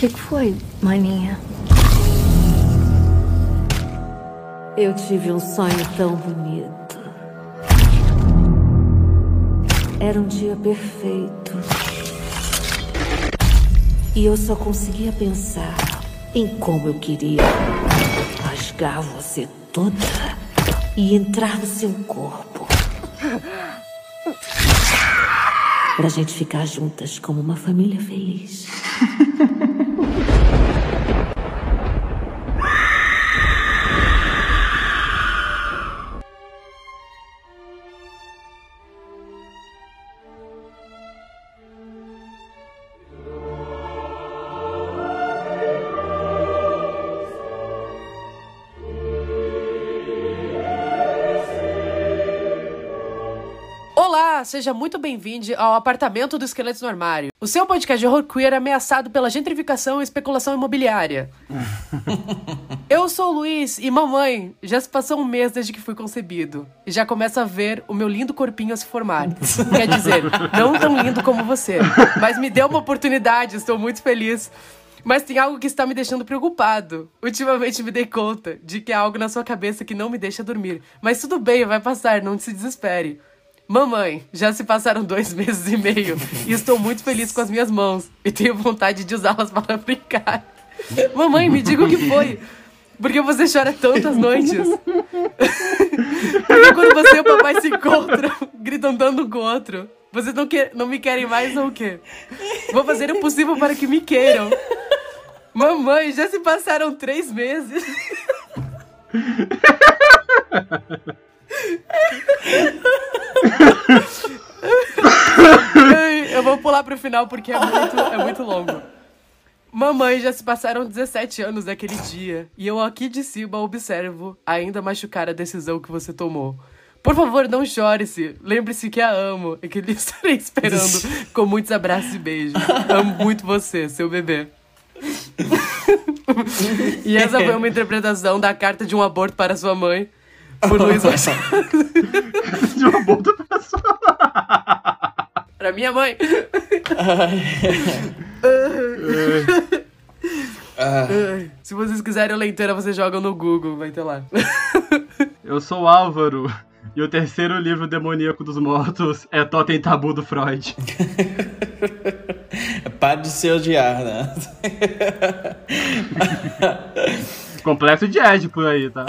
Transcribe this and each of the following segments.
que, que foi, maninha? Eu tive um sonho tão bonito. Era um dia perfeito. E eu só conseguia pensar em como eu queria rasgar você toda e entrar no seu corpo. Pra gente ficar juntas como uma família feliz. seja muito bem-vindo ao apartamento do Esqueletos no Armário. O seu podcast de horror queer ameaçado pela gentrificação e especulação imobiliária. Eu sou o Luiz e mamãe, já se passou um mês desde que fui concebido. E já começa a ver o meu lindo corpinho a se formar. Quer dizer, não tão lindo como você. Mas me deu uma oportunidade, estou muito feliz. Mas tem algo que está me deixando preocupado. Ultimamente me dei conta de que há algo na sua cabeça que não me deixa dormir. Mas tudo bem, vai passar, não se desespere. Mamãe, já se passaram dois meses e meio e estou muito feliz com as minhas mãos e tenho vontade de usá-las para brincar. Mamãe, me diga o que foi. Por que você chora tantas noites? Porque quando você e o papai se encontram, gritam tanto um com o outro, vocês não, quer, não me querem mais ou o quê? Vou fazer o possível para que me queiram. Mamãe, já se passaram três meses. Eu vou pular pro final porque é muito, é muito longo. Mamãe, já se passaram 17 anos daquele dia e eu aqui de cima observo ainda machucar a decisão que você tomou. Por favor, não chore-se. Lembre-se que a amo e que lhe estarei esperando com muitos abraços e beijos. Amo muito você, seu bebê. e essa foi uma interpretação da carta de um aborto para sua mãe, por Luiz Machado. de um aborto para sua Pra minha mãe. Se vocês quiserem a leiteira, vocês jogam no Google, vai ter lá. Eu sou o Álvaro. E o terceiro livro demoníaco dos mortos é Totem Tabu do Freud. Pare de se odiar, né? Complexo de Ed por aí, tá?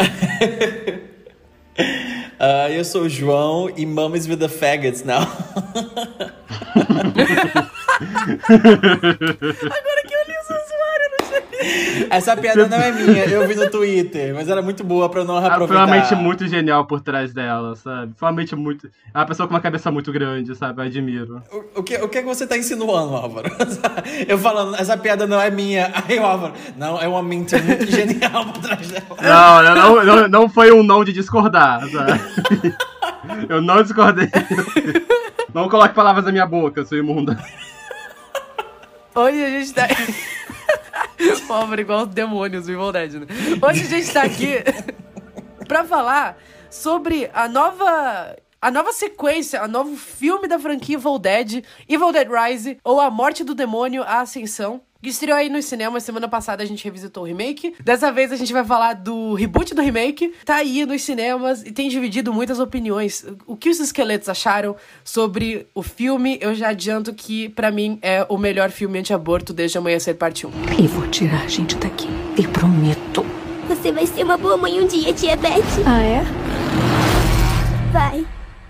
Uh, eu sou o João e Mamas with the Faggots now. Agora que eu li o seu usuário no Essa piada não é minha, eu vi no Twitter, mas era muito boa pra eu não reaproveitar. Provavelmente muito genial por trás dela, sabe? Provavelmente muito. É uma pessoa com uma cabeça muito grande, sabe? Eu admiro. O, o, que, o que é que você tá insinuando, Álvaro? Eu falando, essa piada não é minha. Aí o Álvaro, não, é uma mente muito genial por trás dela. Não, não, não, não foi um não de discordar, sabe? Eu não discordei. Não coloque palavras na minha boca, sua imunda. Hoje a gente tá. Pobre igual demônios, o Evil Dead, né? Hoje a gente tá aqui pra falar sobre a nova a nova sequência, o novo filme da franquia Evil Dead, Evil Dead Rise, ou A Morte do Demônio, A Ascensão. Que estreou aí nos cinemas. Semana passada a gente revisitou o remake. Dessa vez a gente vai falar do reboot do remake. Tá aí nos cinemas e tem dividido muitas opiniões. O que os esqueletos acharam sobre o filme? Eu já adianto que, para mim, é o melhor filme anti-aborto desde Amanhecer Parte 1. E vou tirar a gente daqui. Te prometo. Você vai ser uma boa mãe um dia, tia Beth. Ah, é? Vai.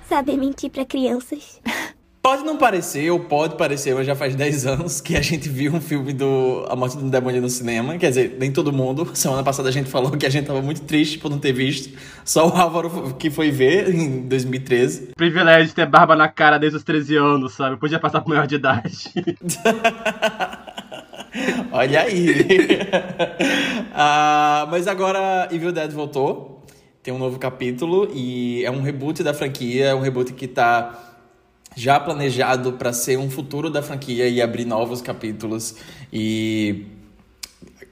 Saber mentir para crianças. Pode não parecer, ou pode parecer, mas já faz 10 anos que a gente viu um filme do A Morte do Demônio no cinema. Quer dizer, nem todo mundo. Semana passada a gente falou que a gente tava muito triste por não ter visto. Só o Álvaro que foi ver em 2013. Privilégio de ter barba na cara desde os 13 anos, sabe? Podia passar por maior de idade. Olha aí. ah, mas agora Evil Dead voltou. Tem um novo capítulo e é um reboot da franquia. É um reboot que tá já planejado para ser um futuro da franquia e abrir novos capítulos e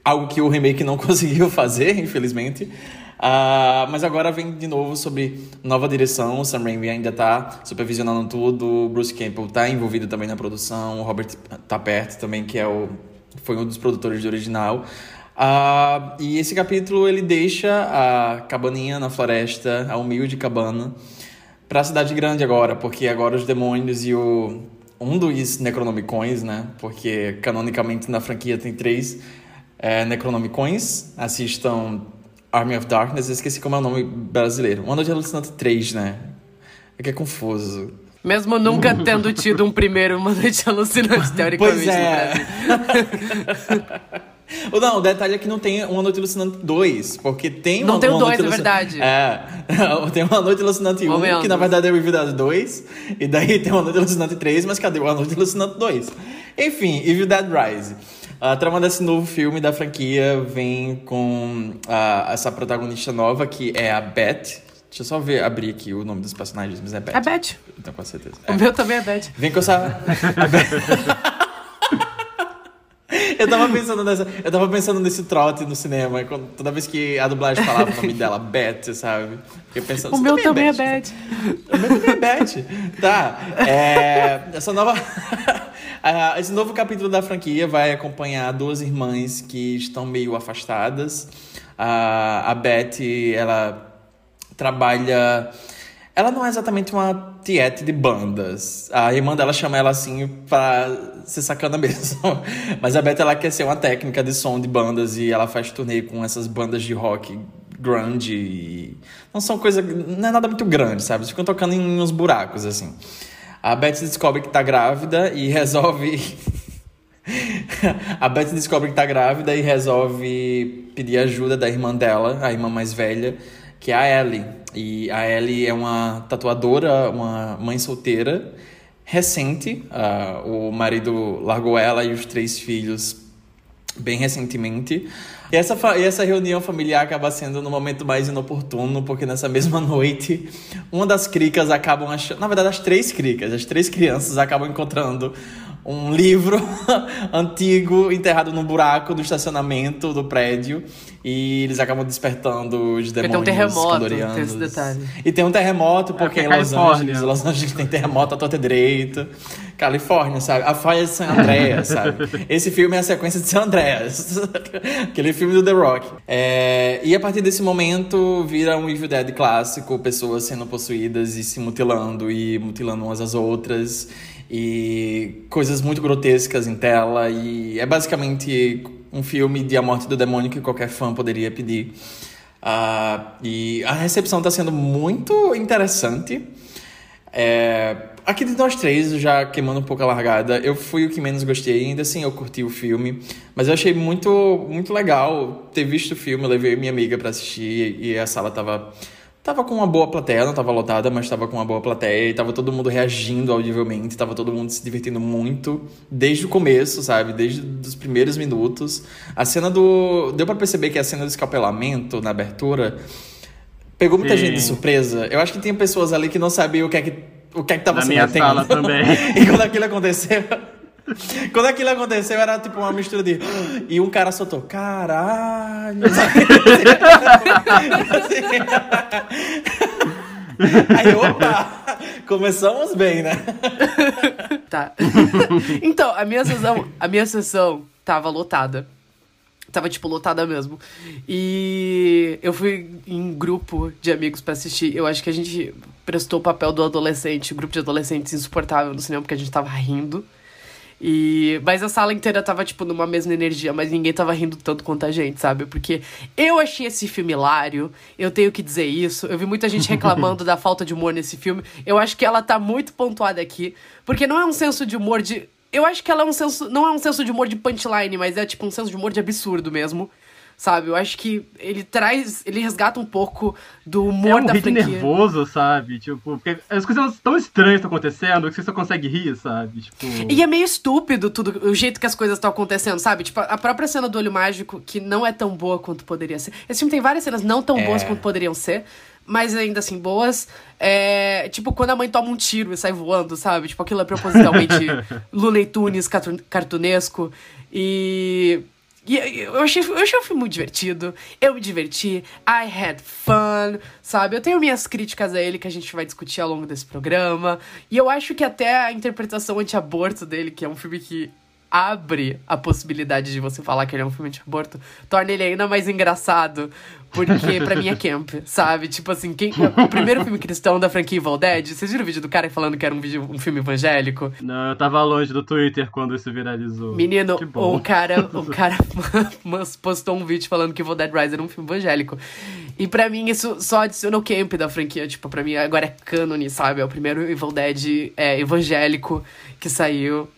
algo que o remake não conseguiu fazer, infelizmente. Uh, mas agora vem de novo sobre nova direção. O Sam Raimi ainda está supervisionando tudo. O Bruce Campbell está envolvido também na produção. O Robert tá perto também, que é o foi um dos produtores de original. Ah, e esse capítulo ele deixa a cabaninha na floresta, a humilde cabana, para a cidade grande agora, porque agora os demônios e o um dos Necronomicons, né? Porque canonicamente na franquia tem três é, Necronomicons. Assistam Army of Darkness, eu esqueci como é o nome brasileiro. Uma Noite Alucinante 3, né? É que é confuso. Mesmo nunca tendo tido um primeiro Uma Noite Alucinante, teoricamente, Pois é. Ou Não, o detalhe é que não tem Uma Noite Alucinante 2, porque tem Não uma, tem o uma dois, Noite é Alucinante- verdade. É, tem Uma Noite Alucinante 1, Momentos. que na verdade é o Evil Dead 2, e daí tem Uma Noite Alucinante 3, mas cadê Uma Noite Alucinante 2? Enfim, Evil Dead Rise. A trama desse novo filme da franquia vem com ah, essa protagonista nova, que é a Beth. Deixa eu só ver, abrir aqui o nome dos personagens, mas é Beth. É Beth. Então, com certeza. O É. meu também é Beth. Vem com essa. eu tava pensando nessa. Eu tava pensando nesse trote no cinema. quando- toda vez que a dublagem falava o nome dela, Beth, sabe? Fiquei pensando. O "Você meu também é né?" Beth. O meu também é Beth. Tá. É, essa nova. Esse novo capítulo da franquia vai acompanhar duas irmãs que estão meio afastadas. A, a Beth, ela trabalha. Ela não é exatamente uma tiete de bandas. A irmã dela chama ela assim pra ser sacana mesmo. Mas a Beth, ela quer ser uma técnica de som de bandas e ela faz turnê com essas bandas de rock grunge. E não são coisa. Não é nada muito grande, sabe? Eles ficam tocando em uns buracos, assim. A Beth descobre que tá grávida e resolve. a Beth descobre que tá grávida e resolve pedir ajuda da irmã dela, a irmã mais velha, que é a Ellie. E a Ellie é uma tatuadora, uma mãe solteira, recente. Ah, o marido largou ela e os três filhos bem recentemente. E essa, e essa reunião familiar acaba sendo no momento mais inoportuno, porque nessa mesma noite, uma das cricas acabam achando. Na verdade, as três cricas, as três crianças acabam encontrando um livro antigo enterrado num buraco do estacionamento do prédio. E eles acabam despertando os tem um demônios terremoto, tem esse detalhe. E tem um terremoto, porque É, em porque é Los Califórnia. Angeles, Los Angeles tem terremoto à torta direito. Califórnia, sabe? A Faia de San Andreas, sabe? Esse filme é a sequência de San Andreas. Aquele filme do The Rock. É, E a partir desse momento vira um Evil Dead clássico, pessoas sendo possuídas e se mutilando e mutilando umas às outras. E coisas muito grotescas em tela. E é basicamente um filme de A Morte do Demônio que qualquer fã poderia pedir. Ah, e a recepção está sendo muito interessante. É, aqui de nós três, já queimando um pouco a largada, eu fui o que menos gostei. Ainda assim, eu curti o filme. Mas eu achei muito, muito legal ter visto o filme. Eu levei minha amiga para assistir e a sala tava, tava com uma boa plateia. Não tava lotada, mas tava com uma boa plateia. E tava todo mundo reagindo audivelmente. Tava todo mundo se divertindo muito. Desde o começo, sabe? Desde os primeiros minutos. A cena do... Deu para perceber que a cena do escapelamento na abertura... Pegou muita Sim. gente de surpresa. Eu acho que tinha pessoas ali que não sabiam o que é que, o que, é que tava Na se minha sala também. e quando aquilo aconteceu. Quando aquilo aconteceu, era tipo uma mistura de. E um cara soltou, caralho. Aí, opa! Começamos bem, né? Tá. então, a minha sessão, a minha sessão tava lotada. Tava, tipo, lotada mesmo. E eu fui em grupo de amigos pra assistir. Eu acho que a gente prestou o papel do adolescente, grupo de adolescentes insuportável no cinema, porque a gente tava rindo. E... Mas a sala inteira tava, tipo, numa mesma energia, mas ninguém tava rindo tanto quanto a gente, sabe? Porque eu achei esse filme hilário, eu tenho que dizer isso. Eu vi muita gente reclamando da falta de humor nesse filme. Eu acho que ela tá muito pontuada aqui, porque não é um senso de humor de. Eu acho que ela é um senso. Não é um senso de humor de punchline, mas é tipo um senso de humor de absurdo mesmo. Sabe? Eu acho que ele traz. Ele resgata um pouco do É humor um da ritmo franquia. nervoso, sabe? Tipo, porque as coisas tão estranhas estão acontecendo que você só consegue rir, sabe? Tipo. E é meio estúpido tudo, o jeito que as coisas estão acontecendo, sabe? Tipo, a própria cena do olho mágico, que não é tão boa quanto poderia ser. Esse filme tem várias cenas não tão É. boas quanto poderiam ser, mas ainda assim boas. É, tipo, quando a mãe toma um tiro e sai voando, sabe? Tipo, aquilo é propositalmente Looney Tunes cartu- cartunesco. E. E eu achei, eu achei filme muito divertido. Eu me diverti. I had fun, sabe? Eu tenho minhas críticas a ele que a gente vai discutir ao longo desse programa. E eu acho que até a interpretação anti-aborto dele, que é um filme que abre a possibilidade de você falar que ele é um filme de aborto, torna ele ainda mais engraçado. Porque pra mim é camp, sabe? Tipo assim, quem, o primeiro filme cristão da franquia Evil Dead, vocês viram o vídeo do cara falando que era um, vídeo, um filme evangélico? Não, eu tava longe do Twitter quando isso viralizou. Menino, o cara, o cara postou um vídeo falando que Evil Dead Rise era um filme evangélico. E pra mim isso só adiciona o camp da franquia. Tipo, pra mim agora é cânone, sabe? É o primeiro Evil Dead é, evangélico que saiu.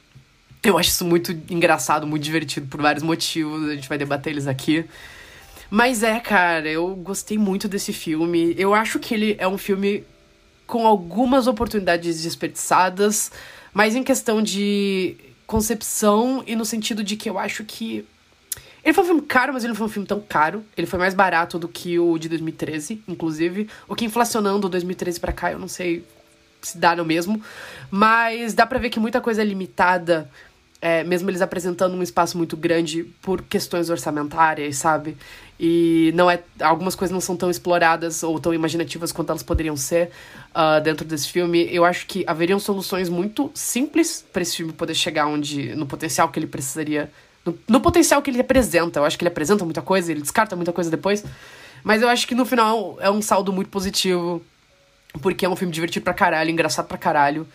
Eu acho isso muito engraçado, muito divertido por vários motivos. A gente vai debater eles aqui. Mas é, cara, eu gostei muito desse filme. Eu acho que ele é um filme com algumas oportunidades desperdiçadas, mas em questão de concepção e no sentido de que eu acho que. Ele foi um filme caro, mas ele não foi um filme tão caro. Ele foi mais barato do que o de 2013, inclusive. O que inflacionando o 2013 pra cá, eu não sei se dá no mesmo. Mas dá pra ver que muita coisa é limitada, é, mesmo eles apresentando um espaço muito grande por questões orçamentárias, sabe? E não é. Algumas coisas não são tão exploradas ou tão imaginativas quanto elas poderiam ser ah, dentro desse filme. Eu acho que haveriam soluções muito simples para esse filme poder chegar onde. no potencial que ele precisaria. No, no potencial que ele apresenta. Eu acho que ele apresenta muita coisa, ele descarta muita coisa depois. Mas eu acho que no final é um saldo muito positivo. Porque é um filme divertido pra caralho, engraçado pra caralho.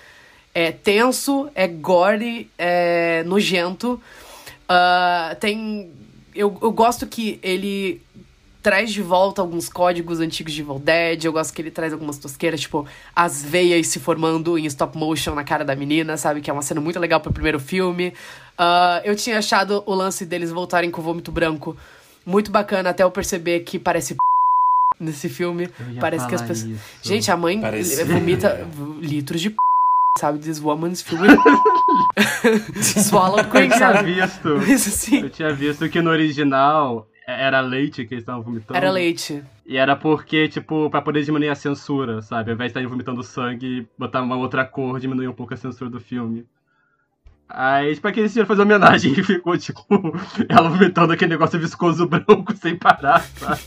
É tenso, é gore, é nojento. Ah, tem. Eu, eu gosto que ele traz de volta alguns códigos antigos de Evil Dead. Eu gosto que ele traz algumas tosqueiras, tipo, as veias se formando em stop motion na cara da menina, sabe? Que é uma cena muito legal pro primeiro filme. Ah, eu tinha achado o lance deles voltarem com o vômito branco muito bacana, até eu perceber que parece nesse filme. Parece que as pessoas. isso. Gente, a mãe Parece. vomita litros de sabe? This woman's filled Swallowed Eu quick, tinha visto. Isso assim. Eu tinha visto que no original era leite que eles estavam vomitando. Era leite. E era porque, tipo, pra poder diminuir a censura, sabe? Ao invés de estarem vomitando sangue, botar uma outra cor, diminuir um pouco a censura do filme. Aí, tipo, aquele senhor fazer homenagem e ficou, tipo, ela vomitando aquele negócio viscoso branco sem parar, sabe?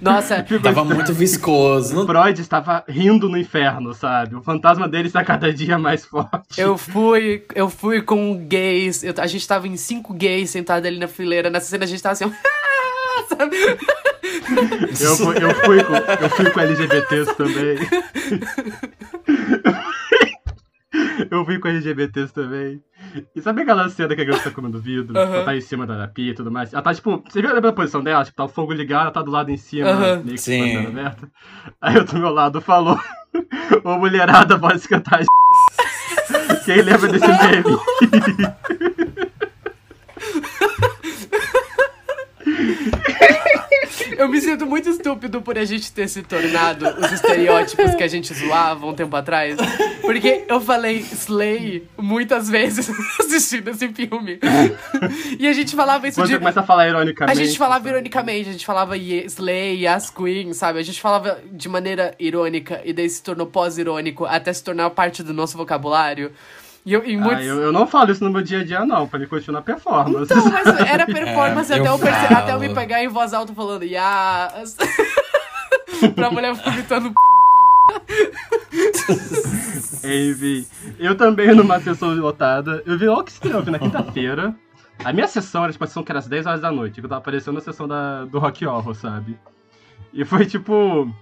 Nossa, Ficou Tava estranho. muito viscoso. O. Freud estava rindo no inferno, sabe? O fantasma dele está cada dia mais forte. eu fui, eu fui com gays. eu- a gente tava em cinco gays sentados ali na fileira. Nessa cena a gente tava assim, sabe? Eu fui, eu fui com, eu fui com LGBTs também. Eu fui com LGBTs também. E sabe aquela cena que a garota tá comendo vidro? Aham. Ela tá em cima da pia e tudo mais. Ela tá, tipo, você viu a posição dela? Tipo, tá o fogo ligado, ela tá do lado em cima, Aham. meio que Sim. com aberta. Aí eu do meu lado falou, ô mulherada, pode cantar Quem lembra desse meme? Eu me sinto muito estúpido por a gente ter se tornado os estereótipos que a gente zoava um tempo atrás. Porque eu falei Slay muitas vezes assistindo esse filme. E a gente falava isso Quando de. você começa a falar A ironicamente. gente falava ironicamente, a gente falava Slay, Yas Queen, sabe? A gente falava de maneira irônica e daí se tornou pós-irônico até se tornar parte do nosso vocabulário. E eu, em muitos... Ah, eu, eu não falo isso no meu dia a dia, não, pra ele continuar a performance. Então, mas era performance É, até, eu eu perce- até eu me pegar em voz alta falando Yas. pra mulher vomitando. Envy. Eu também numa sessão lotada. Eu vi logo que estreou, eu vi na quinta-feira. A minha sessão era tipo a sessão que era às 10 horas da noite, que eu tava aparecendo na sessão da, do Rock Horror, sabe? E foi tipo.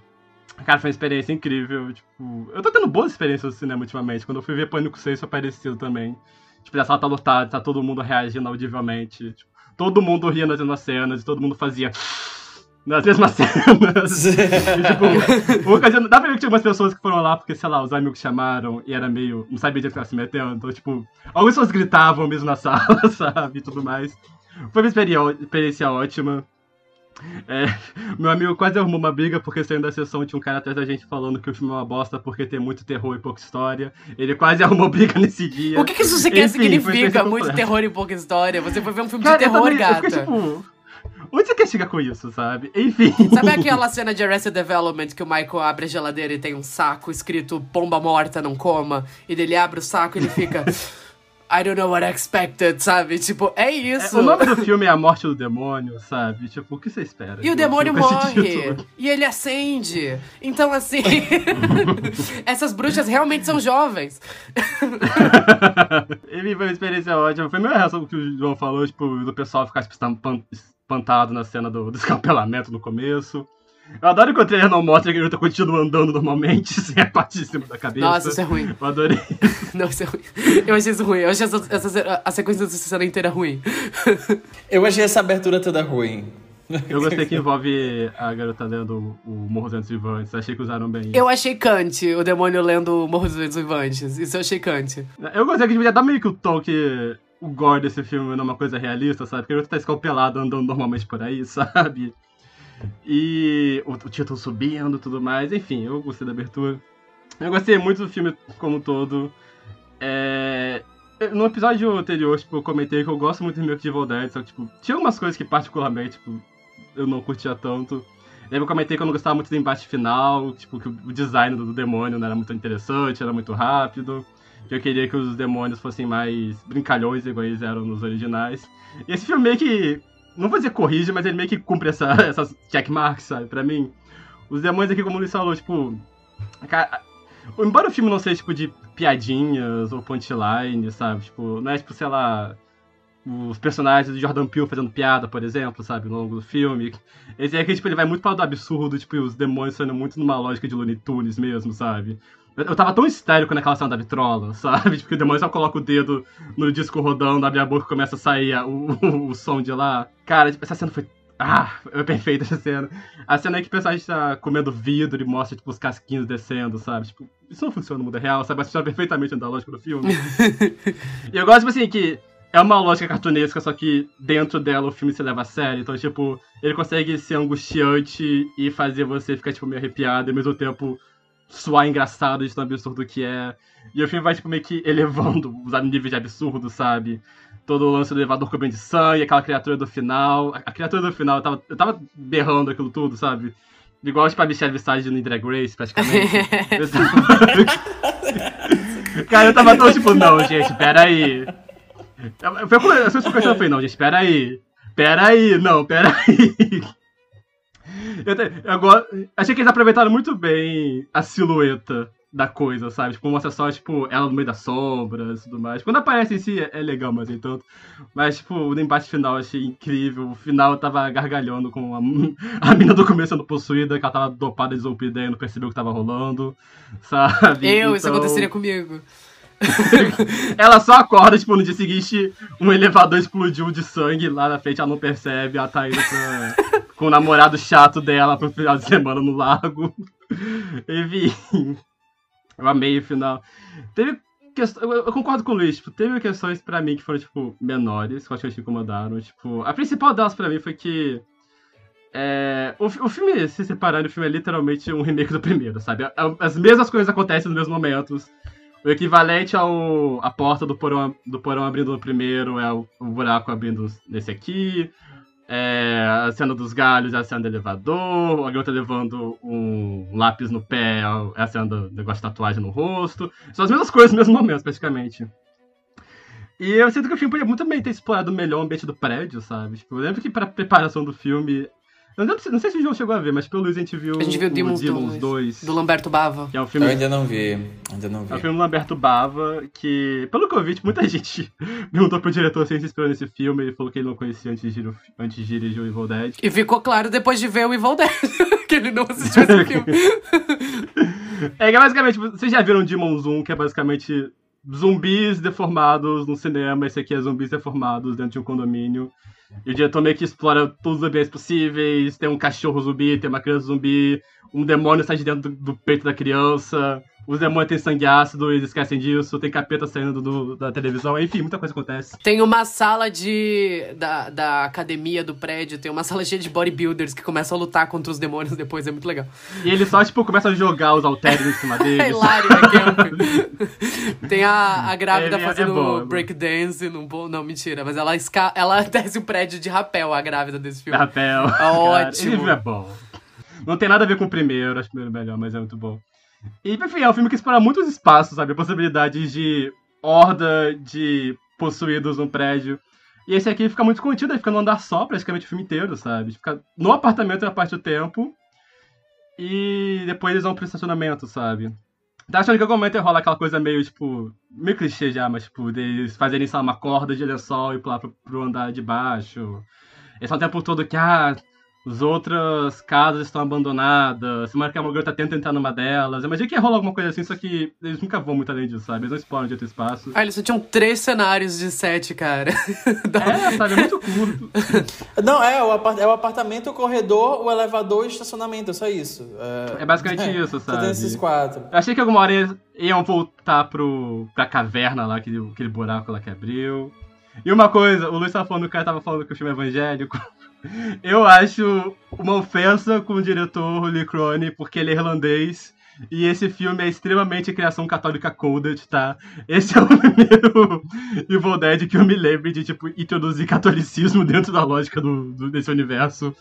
Cara, foi uma experiência incrível. Tipo, eu tô tendo boas experiências no cinema ultimamente. Quando eu fui ver Pânico 6 foi parecido também. Tipo, a sala tá lotada, tá todo mundo reagindo audivelmente. Tipo, todo mundo ria nas mesmas cenas e todo mundo fazia. Nas mesmas cenas. E, tipo, ocasião, dá pra ver que tinha umas pessoas que foram lá porque, sei lá, os amigos chamaram e era meio. Não sabia direito que ela se meteu. Então, tipo, algumas pessoas gritavam mesmo na sala, sabe? E tudo mais. Foi uma experiência ótima. É, meu amigo quase arrumou uma briga porque saindo da sessão tinha um cara atrás da gente falando que o filme é uma bosta porque tem muito terror e pouca história. Ele quase arrumou briga nesse dia. O que, que isso Enfim, significa? Muito terror e pouca história. Você foi ver um filme Cara, de terror, também- gata. fiquei, tipo, onde você quer chegar com isso, sabe? Enfim. Sabe aquela cena de Arrested Development que o Michael abre a geladeira e tem um saco escrito pomba morta não coma? E dele abre o saco e ele fica. I don't know what I expected, sabe? Tipo, é isso. É, o nome do filme é A Morte do Demônio, sabe? Tipo, o que você espera? E o demônio morre. E ele acende. Então, assim. essas bruxas realmente são jovens. ele foi uma experiência ótima. Foi a mesma reação que o João falou, tipo, do pessoal ficar tipo, espantado na cena do, do escapelamento no começo. Eu adoro que o trailer não mostra que ele tá continua andando normalmente, sem a parte de cima da cabeça. Nossa, isso é ruim. Eu adorei. Não, isso é ruim. Eu achei isso ruim. Eu achei essa, essa, a sequência dessa cena inteira ruim. Eu achei essa abertura toda ruim. Eu gostei que envolve a garota lendo o Morro dos Vivantes. Achei que usaram bem. Eu achei Kant, o demônio lendo o Morro dos Vivantes. Isso eu achei Kant. Eu gostei que devia dar meio que o tom que o gore desse filme não é uma coisa realista, sabe? Porque ele tá escalpelado andando normalmente por aí, sabe? E o, o título subindo tudo mais. Enfim, eu gostei da abertura. Eu gostei muito do filme como um todo. É... No episódio anterior, tipo, eu comentei que eu gosto muito do remake de Evil Dead, só que, tipo, tinha algumas coisas que particularmente, tipo, eu não curtia tanto. Lembra eu comentei que eu não gostava muito do embate final, tipo, que o design do, demônio não era muito interessante, era muito rápido. Que eu queria que os demônios fossem mais brincalhões, igual eles eram nos originais. E esse filme meio que não vou dizer corrige, mas ele meio que cumpre essa, essas checkmarks, sabe? Pra mim. Os demônios aqui, como o Luiz falou, tipo. Cara, embora o filme não seja, tipo, de piadinhas ou punchline, sabe? Tipo, não é, tipo, sei lá. Os personagens do Jordan Peele fazendo piada, por exemplo, sabe? No longo do filme. Esse aqui, tipo, ele vai muito para o absurdo, tipo, os demônios sendo muito numa lógica de Looney Tunes mesmo, sabe? Eu tava tão histérico naquela cena da vitrola, sabe? Tipo, o demônio só coloca o dedo no disco rodando, abre a boca e começa a sair o, o, o som de lá. Cara, tipo, essa cena foi ah, é perfeita essa cena. A cena aí que o personagem tá comendo vidro e mostra, tipo, os casquinhos descendo, sabe? Tipo, isso não funciona no mundo real, sabe? Mas funciona perfeitamente da lógica do filme. e eu gosto, tipo assim, que é uma lógica cartunesca, só que dentro dela o filme se leva a sério. Então, tipo, ele consegue ser angustiante e fazer você ficar, tipo, meio arrepiado e ao mesmo tempo soar engraçado de tão absurdo que é. E o filme vai, tipo, meio que elevando os níveis de absurdo, sabe? Todo o lance do elevador cobrindo de sangue, aquela criatura do final. A, a criatura do final, eu tava, eu tava berrando aquilo tudo, sabe? Igual, tipo, a Michelle Visage no Drag Race, praticamente. Cara, eu tava tão tipo, não, gente, peraí. Foi quando eu falei, não, gente, peraí. Peraí, não, peraí. Eu, te, eu achei que eles aproveitaram muito bem a silhueta da coisa, sabe? Tipo, mostra só, tipo, ela no meio das sombras e tudo mais. Quando aparece em si é, é legal, mas nem tanto. Mas, tipo, o embate final eu achei incrível. O final eu tava gargalhando com a, a mina do começo sendo possuída, que ela tava dopada de Zolpidem e não percebeu o que tava rolando, sabe? Eu, então... isso aconteceria comigo. ela só acorda, tipo, no dia seguinte, um elevador explodiu de sangue lá na frente, ela não percebe, ela tá indo pra, com o namorado chato dela pro final de semana no lago. Enfim, eu amei o final. Teve questões, eu, concordo com o Luiz, tipo, teve questões pra mim que foram, tipo, menores, que eu acho que incomodaram. Tipo, a principal delas pra mim foi que é, o, o filme, se separando, o filme é literalmente um remake do primeiro, sabe? As mesmas coisas acontecem nos mesmos momentos. O equivalente ao a porta do porão, do porão abrindo no primeiro é o, o buraco abrindo nesse aqui. É, a cena dos galhos é a cena do elevador. A garota levando um lápis no pé é a cena do negócio de tatuagem no rosto. São as mesmas coisas nos mesmos momentos, praticamente. E eu sinto que o filme podia muito bem ter explorado melhor o ambiente do prédio, sabe? Tipo, eu lembro que pra preparação do filme eu não, não sei se o João chegou a ver, mas pelo Luiz a gente viu, a gente viu Demons, Demons 2, Do Lamberto Bava. Que é um filme... Eu ainda não vi, ainda não vi. É um filme do Lamberto Bava, que, pelo que eu vi, tipo, muita gente perguntou pro diretor se ele se inspirou nesse filme, ele falou que ele não conhecia antes de, antes de dirigir o Evil Dead. E ficou claro depois de ver o Evil Dead, que ele não assistiu esse filme. é que basicamente, tipo, vocês já viram Demons 1, que é basicamente zumbis deformados no cinema, esse aqui é zumbis deformados dentro de um condomínio. E o diretor meio que explora todos os ambientes possíveis. Tem um cachorro zumbi, tem uma criança zumbi, um demônio sai de dentro do, do peito da criança. Os demônios têm sangue ácido, eles esquecem disso. Tem capeta saindo do, da televisão. Enfim, muita coisa acontece. Tem uma sala de da, da academia do prédio, tem uma sala cheia de bodybuilders que começam a lutar contra os demônios depois. É muito legal. E eles só, tipo, começam a jogar os halteres em cima deles. é hilário, é camp. tem a, a grávida é, é fazendo é breakdance bom... Não, mentira. Mas ela, esca... ela desce o prédio de rapel, a grávida desse filme. Rapel. É ótimo. Esse é bom. Não tem nada a ver com o primeiro, acho que o primeiro é melhor, mas é muito bom. E, enfim, é um filme que explora muitos espaços, sabe? Possibilidades de horda de possuídos num prédio. E esse aqui fica muito contido, ele fica no andar só, praticamente o filme inteiro, sabe? Fica no apartamento na parte do tempo. E depois eles vão pro estacionamento, sabe? Tá achando que algum momento rola aquela coisa meio, tipo, meio clichê já, mas, tipo, deles fazerem, sei lá, uma corda de lençol e pular pro, pro andar de baixo. Eles falam o tempo todo que, ah, as outras casas estão abandonadas, se marca uma garota tenta entrar numa delas. Eu imagino que rola alguma coisa assim, só que eles nunca vão muito além disso, sabe? Eles não exploram de outro espaço. Ah, eles só tinham três cenários de sete, cara. É, sabe? É muito curto. Não, é o, apart é o apartamento, o corredor, o elevador e o estacionamento, é só isso. É, É basicamente isso, Só sabe? tem esses quatro. Eu achei que alguma hora eles iam voltar pro, pra caverna lá, aquele, aquele buraco lá que abriu. E uma coisa, o Luiz tava falando, o cara tava falando que o filme é evangélico. Eu acho uma ofensa com o diretor Lee Crone, porque ele é irlandês. E esse filme é extremamente criação católica coded, tá? Esse é o primeiro Evil Dead que eu me lembro de, tipo, introduzir catolicismo dentro da lógica do, do- desse universo.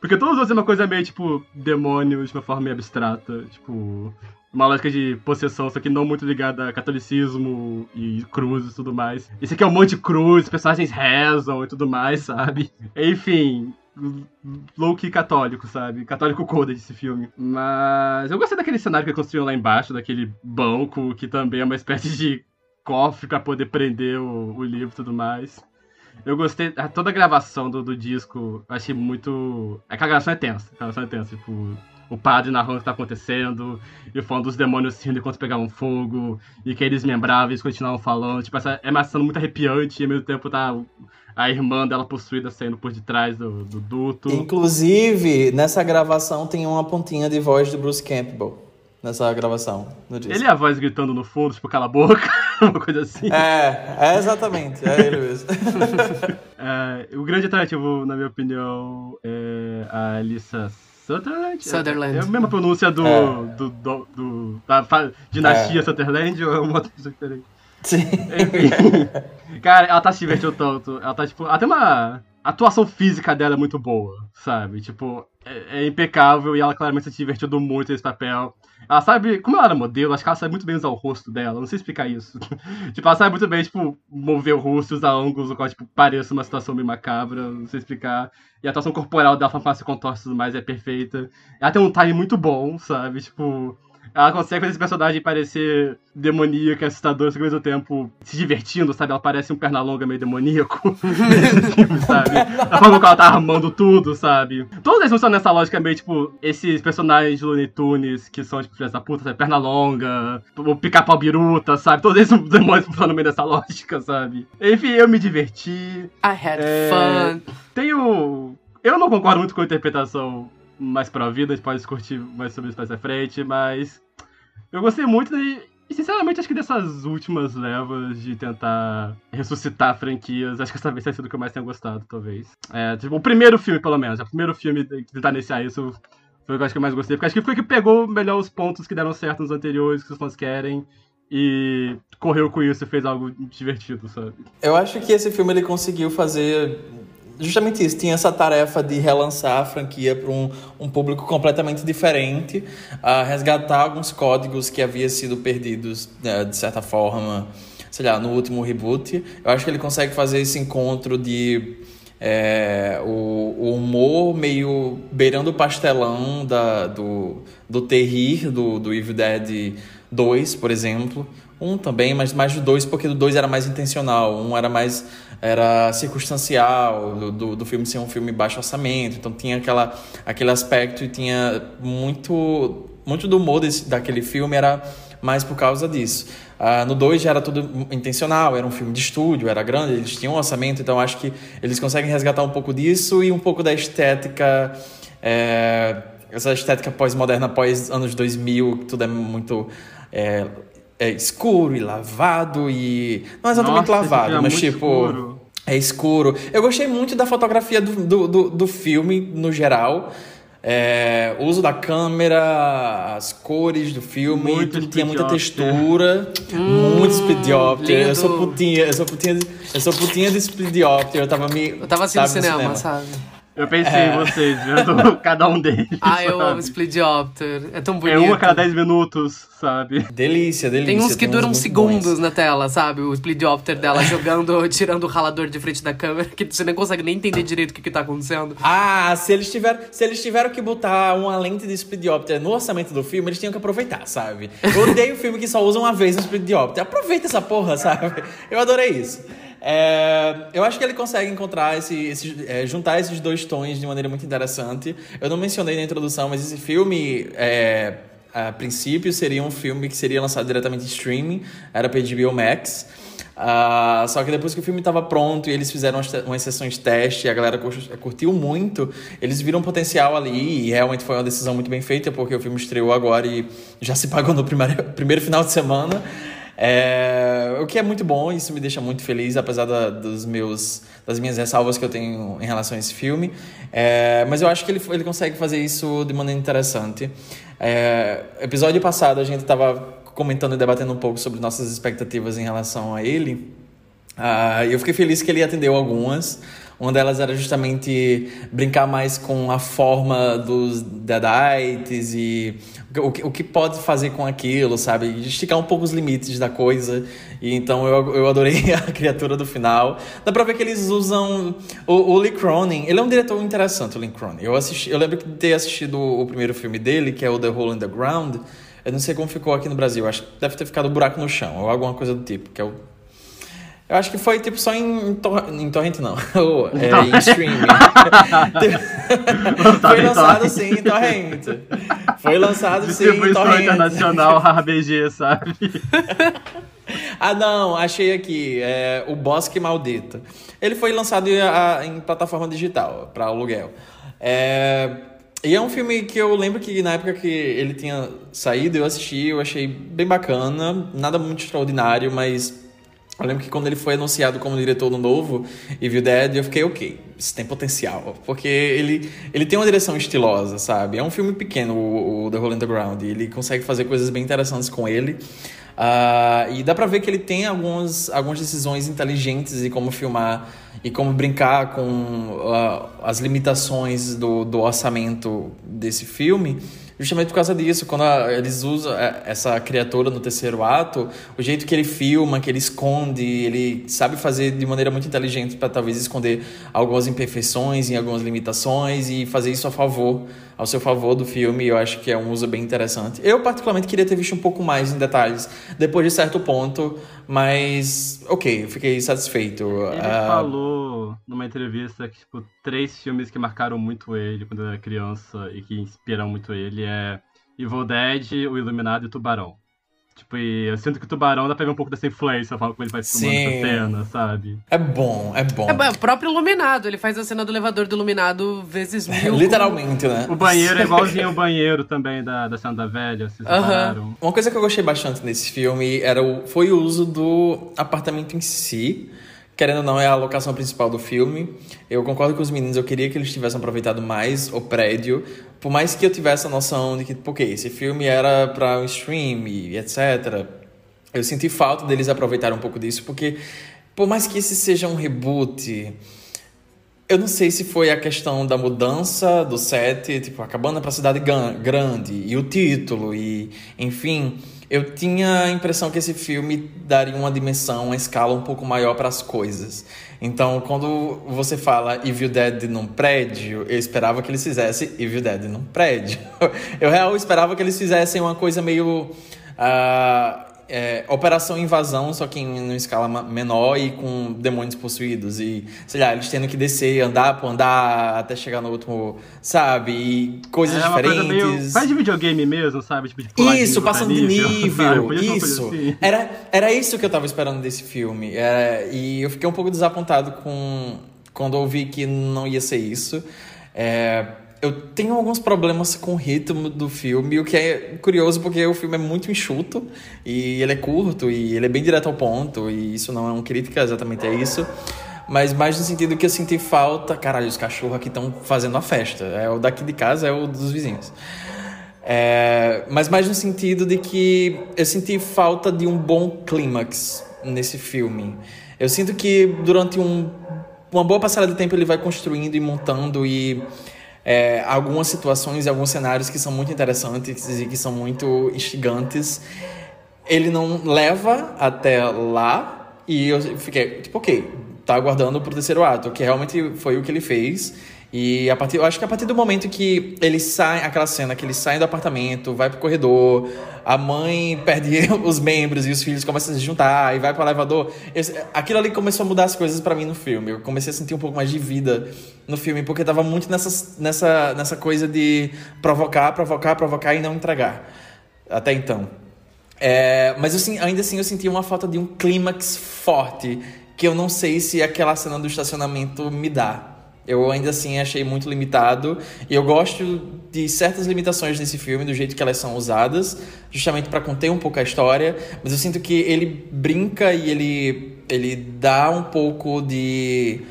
Porque todos os outros é uma coisa meio, tipo, demônios de uma forma meio abstrata. Tipo, uma lógica de possessão, só que não muito ligada a catolicismo e cruzes e tudo mais. Esse aqui é um monte de cruz, personagens rezam e tudo mais, sabe? Enfim, low-key católico, sabe? Católico coded esse filme. Mas eu gostei daquele cenário que construiu lá embaixo, daquele banco, que também é uma espécie de cofre pra poder prender o, o livro e tudo mais. Eu gostei, toda a gravação do, do disco, achei muito. A gravação é tensa, a gravação é tensa, tipo, o padre narrando o que tá acontecendo, e falando dos demônios rindo enquanto pegavam fogo, e que eles membravam e eles continuavam falando. Tipo, essa é uma cena muito arrepiante e ao mesmo tempo tá a irmã dela possuída saindo por detrás do, do duto. Inclusive, nessa gravação tem uma pontinha de voz do Bruce Campbell. Nessa gravação, no disco. Ele é a voz gritando no fundo, tipo, cala a boca, uma coisa assim. É, é exatamente, é ele mesmo. É, o grande atrativo, na minha opinião, é a Alissa Sutherland. Sutherland. É a mesma pronúncia do, É. do, do, do- da dinastia É. Sutherland ou é uma outra coisa diferente? Sim. Enfim. Cara, ela tá se divertindo tanto. Ela tá, tipo. Tem uma. A atuação física dela é muito boa, sabe? Tipo, é, é impecável e ela claramente se divertindo muito nesse papel. Ela sabe. Como ela era modelo, acho que ela sabe muito bem usar o rosto dela. Não sei explicar isso. tipo, ela sabe muito bem, tipo, mover o rosto, usar ângulos, o qual, tipo, pareça uma situação meio macabra. Não sei explicar. E a atuação corporal dela, a forma ela contorce e tudo mais, é perfeita. Ela tem um time muito bom, sabe? Tipo. Ela consegue fazer esse personagem parecer demoníaca, assustadora, só que ao mesmo tempo se divertindo, sabe? Ela parece um pernalonga meio demoníaco filme, sabe? A forma como ela tá armando tudo, sabe? Todos eles funcionam nessa lógica meio, tipo, esses personagens de Looney Tunes que são, tipo, da puta, sabe? Pernalonga, o pica-pau biruta, sabe? Todos esses demônios funcionam meio nessa lógica, sabe? Enfim, eu me diverti. I had É, fun. Tenho. Eu não concordo muito com a interpretação mais pra vida, a gente pode discutir mais sobre isso mais à frente, mas. Eu gostei muito e, e, sinceramente, acho que dessas últimas levas de tentar ressuscitar franquias, acho que essa vez tem sido o que eu mais tenho gostado, talvez. É, tipo, o primeiro filme, pelo menos. O primeiro filme de tentar iniciar isso foi o que eu acho que eu mais gostei, porque acho que foi que pegou melhor os pontos que deram certo nos anteriores, que os fãs querem. E correu com isso e fez algo divertido, sabe? Eu acho que esse filme ele conseguiu fazer justamente isso. Tinha essa tarefa de relançar a franquia para um, um público completamente diferente, a resgatar alguns códigos que haviam sido perdidos né, de certa forma, sei lá, no último reboot. Eu acho que ele consegue fazer esse encontro de é, o, o humor meio beirando o pastelão da, do, do terrir do, do Evil Dead 2, por exemplo. Um também, mas mais do dois, porque do dois era mais intencional. Um era mais era circunstancial, do, do, do filme ser um filme baixo orçamento. Então tinha aquela, aquele aspecto e tinha muito, muito do humor desse, daquele filme era mais por causa disso. Ah, no 2 já era tudo intencional, era um filme de estúdio, era grande, eles tinham um orçamento, então acho que eles conseguem resgatar um pouco disso e um pouco da estética, é, essa estética pós-moderna, pós anos 2000, que tudo é muito é, é escuro e lavado e... Não exatamente Nossa, lavado, é mas muito tipo... escuro. É escuro. Eu gostei muito da fotografia do, do, do, do filme, no geral. É, o uso da câmera, as cores do filme, Muito tudo tinha muita speed textura, muito speed diopter. Eu sou putinha, eu sou putinha, de, eu sou putinha de speed diopter. Eu tava me Eu tava assim no sabe, cinema, sabe? Eu pensei é. em vocês, vendo cada um deles. Ah, eu amo Splitopter. É tão bonito. É um a cada 10 minutos, sabe? Delícia, delícia. Tem uns que Tem duram uns segundos bons. na tela, sabe? O Splitopter dela jogando, tirando o ralador de frente da câmera, que você nem consegue nem entender direito o que, que tá acontecendo. Ah, se eles, tiveram, se eles tiveram que botar uma lente de Splitopter no orçamento do filme, eles tinham que aproveitar, sabe? Eu odeio filme que só usa uma vez o Splitopter. Aproveita essa porra, sabe? Eu adorei isso. É, eu acho que ele consegue encontrar esse, esse é, juntar esses dois tons de maneira muito interessante. Eu não mencionei na introdução, mas esse filme, é, a princípio, seria um filme que seria lançado diretamente em streaming, era para HBO Max. Uh, só que depois que o filme estava pronto e eles fizeram umas, umas sessões de teste e a galera curtiu muito, eles viram potencial ali e realmente foi uma decisão muito bem feita, porque o filme estreou agora e já se pagou no primeiro, primeiro final de semana. É, o que é muito bom, isso me deixa muito feliz, apesar da, dos meus, das minhas ressalvas que eu tenho em relação a esse filme. É, mas eu acho que ele, ele consegue fazer isso de maneira interessante. É, episódio passado a gente estava comentando e debatendo um pouco sobre nossas expectativas em relação a ele. Ah, eu fiquei feliz que ele atendeu algumas. Uma delas era justamente brincar mais com a forma dos Deadites e o que, o que pode fazer com aquilo, sabe? Esticar um pouco os limites da coisa. E então eu, eu adorei a criatura do final. Dá pra ver que eles usam. O, o Lee Cronin, ele é um diretor interessante, o Lee Cronin. Eu, assisti, eu lembro de ter assistido o primeiro filme dele, que é o The Hole in the Ground. Eu não sei como ficou aqui no Brasil, acho que deve ter ficado buraco no chão, ou alguma coisa do tipo, que é o eu acho que foi tipo só em, tor em torrent, não. é, em streaming. foi lançado sim em torrent. Foi lançado sim em torrent. internacional RBG, sabe? ah, não, achei aqui. É, o Bosque Maldito. Ele foi lançado em, a, em plataforma digital, para aluguel. É, e é um filme que eu lembro que na época que ele tinha saído, eu assisti, eu achei bem bacana. Nada muito extraordinário, mas eu lembro que quando ele foi anunciado como diretor do novo Evil Dead, eu fiquei, ok, isso tem potencial. Porque ele, ele tem uma direção estilosa, sabe? É um filme pequeno, o, o The Hole in the Ground. E ele consegue fazer coisas bem interessantes com ele. Uh, e dá pra ver que ele tem algumas, algumas decisões inteligentes de como filmar e como brincar com uh, as limitações do, do orçamento desse filme justamente por causa disso. Quando a, eles usam é, essa criatura no terceiro ato, o jeito que ele filma, que ele esconde, ele sabe fazer de maneira muito inteligente para talvez esconder algumas imperfeições e algumas limitações e fazer isso a favor, ao seu favor do filme. Eu acho que é um uso bem interessante. Eu, particularmente, queria ter visto um pouco mais em detalhes depois de certo ponto, mas ok, fiquei satisfeito. Ele uh... falou numa entrevista que, tipo, três filmes que marcaram muito ele quando era criança e que inspiram muito ele é Evil Dead, O Iluminado e Tubarão. Tipo, e eu sinto que o Tubarão dá pra ver um pouco dessa influência, como ele vai filmando essa cena, sabe? É bom, é bom. É, o próprio Iluminado, ele faz a cena do elevador do Iluminado vezes mil. Literalmente, né? O banheiro é igualzinho o banheiro também da, da cena da velha, vocês uh Uma coisa que eu gostei bastante nesse filme era o, foi o uso do apartamento em si querendo ou não, é a locação principal do filme. Eu concordo com os meninos, eu queria que eles tivessem aproveitado mais o prédio, por mais que eu tivesse a noção de que, porque esse filme era para um stream e etc. Eu senti falta deles aproveitarem um pouco disso, porque por mais que esse seja um reboot, eu não sei se foi a questão da mudança do set, tipo, acabando para cidade grande, e o título, e enfim, eu tinha a impressão que esse filme daria uma dimensão, uma escala um pouco maior para as coisas. Então, quando você fala Evil Dead num prédio, eu esperava que eles fizessem Evil Dead num prédio. Eu real esperava que eles fizessem uma coisa meio. Uh, é, Operação Invasão, só que em, em escala menor e com demônios possuídos. E, sei lá, eles tendo que descer, andar por andar até chegar no último, sabe? E coisas é diferentes. Meio... Faz de videogame mesmo, sabe? Tipo, de isso, passando de nível. isso. Assim. Era, era isso que eu tava esperando desse filme. É, e eu fiquei um pouco desapontado com quando eu vi que não ia ser isso. É, eu tenho alguns problemas com o ritmo do filme, o que é curioso porque o filme é muito enxuto e ele é curto e ele é bem direto ao ponto, e isso não é uma crítica, exatamente é isso. Mas mais no sentido que eu senti falta. Caralho, os cachorros aqui estão fazendo a festa. É o daqui de casa, é o dos vizinhos. É, mas mais no sentido de que eu senti falta de um bom clímax nesse filme. Eu sinto que durante um uma boa passada de tempo ele vai construindo e montando e é, algumas situações e alguns cenários que são muito interessantes e que são muito instigantes. Ele não leva até lá e eu fiquei, tipo, ok, tá aguardando pro terceiro ato, que realmente foi o que ele fez. E a partir, eu acho que a partir do momento que ele sai, aquela cena que ele sai do apartamento, vai pro corredor, a mãe perde os membros e os filhos começam a se juntar e vai pro elevador, esse, aquilo ali começou a mudar as coisas para mim no filme. Eu comecei a sentir um pouco mais de vida no filme, porque tava muito nessa, nessa, nessa coisa de provocar, provocar, provocar e não entregar. Até então. É, mas eu, ainda assim eu senti uma falta de um clímax forte que eu não sei se aquela cena do estacionamento me dá. Eu ainda assim achei muito limitado. E eu gosto de certas limitações nesse filme, do jeito que elas são usadas, justamente para conter um pouco a história, mas eu sinto que ele brinca e ele ele dá um pouco de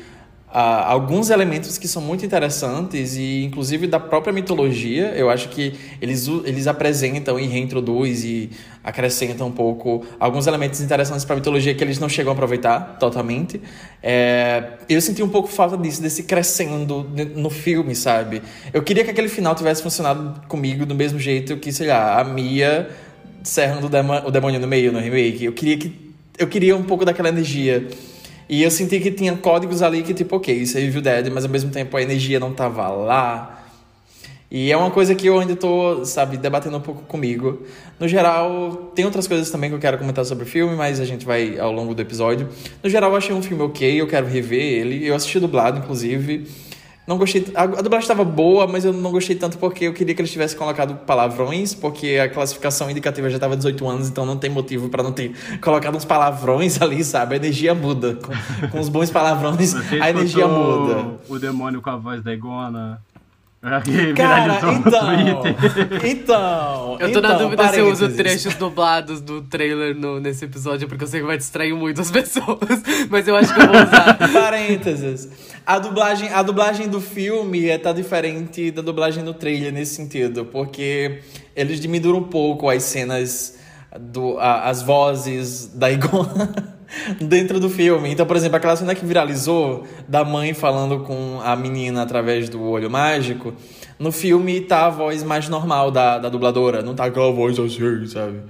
uh, alguns elementos que são muito interessantes e inclusive da própria mitologia. Eu acho que eles, eles apresentam e reintroduz e acrescentam um pouco alguns elementos interessantes para a mitologia que eles não chegam a aproveitar totalmente. É, eu senti um pouco falta disso, desse crescendo no filme, sabe? Eu queria que aquele final tivesse funcionado comigo do mesmo jeito que, sei lá, a Mia serrando o demônio no meio no remake. Eu queria que eu queria um pouco daquela energia e eu senti que tinha códigos ali que, tipo, ok, isso é Evil Dead, mas ao mesmo tempo a energia não tava lá. E é uma coisa que eu ainda tô, sabe, debatendo um pouco comigo. No geral, tem outras coisas também que eu quero comentar sobre o filme, mas a gente vai ao longo do episódio. No geral, eu achei um filme ok, eu quero rever ele. Eu assisti dublado, inclusive. Não gostei. A, a dublagem estava boa, mas eu não gostei tanto porque eu queria que eles tivessem colocado palavrões, porque a classificação indicativa já estava 18 anos, então não tem motivo para não ter colocado uns palavrões ali, sabe? A energia muda. Com, com os bons palavrões, a energia muda. O demônio com a voz da Igona. Cara, então, então. Eu tô então, na dúvida se eu uso trechos dublados do trailer no, nesse episódio, porque eu sei que vai distrair muito as pessoas. Mas eu acho que eu vou usar. Parênteses. A dublagem, a dublagem do filme é tá diferente da dublagem do trailer nesse sentido, porque eles diminuem um pouco as cenas, do, a, as vozes da Igona. dentro do filme. Então, por exemplo, aquela cena que viralizou da mãe falando com a menina através do olho mágico, no filme tá a voz mais normal da, da dubladora, não tá aquela voz assim, sabe?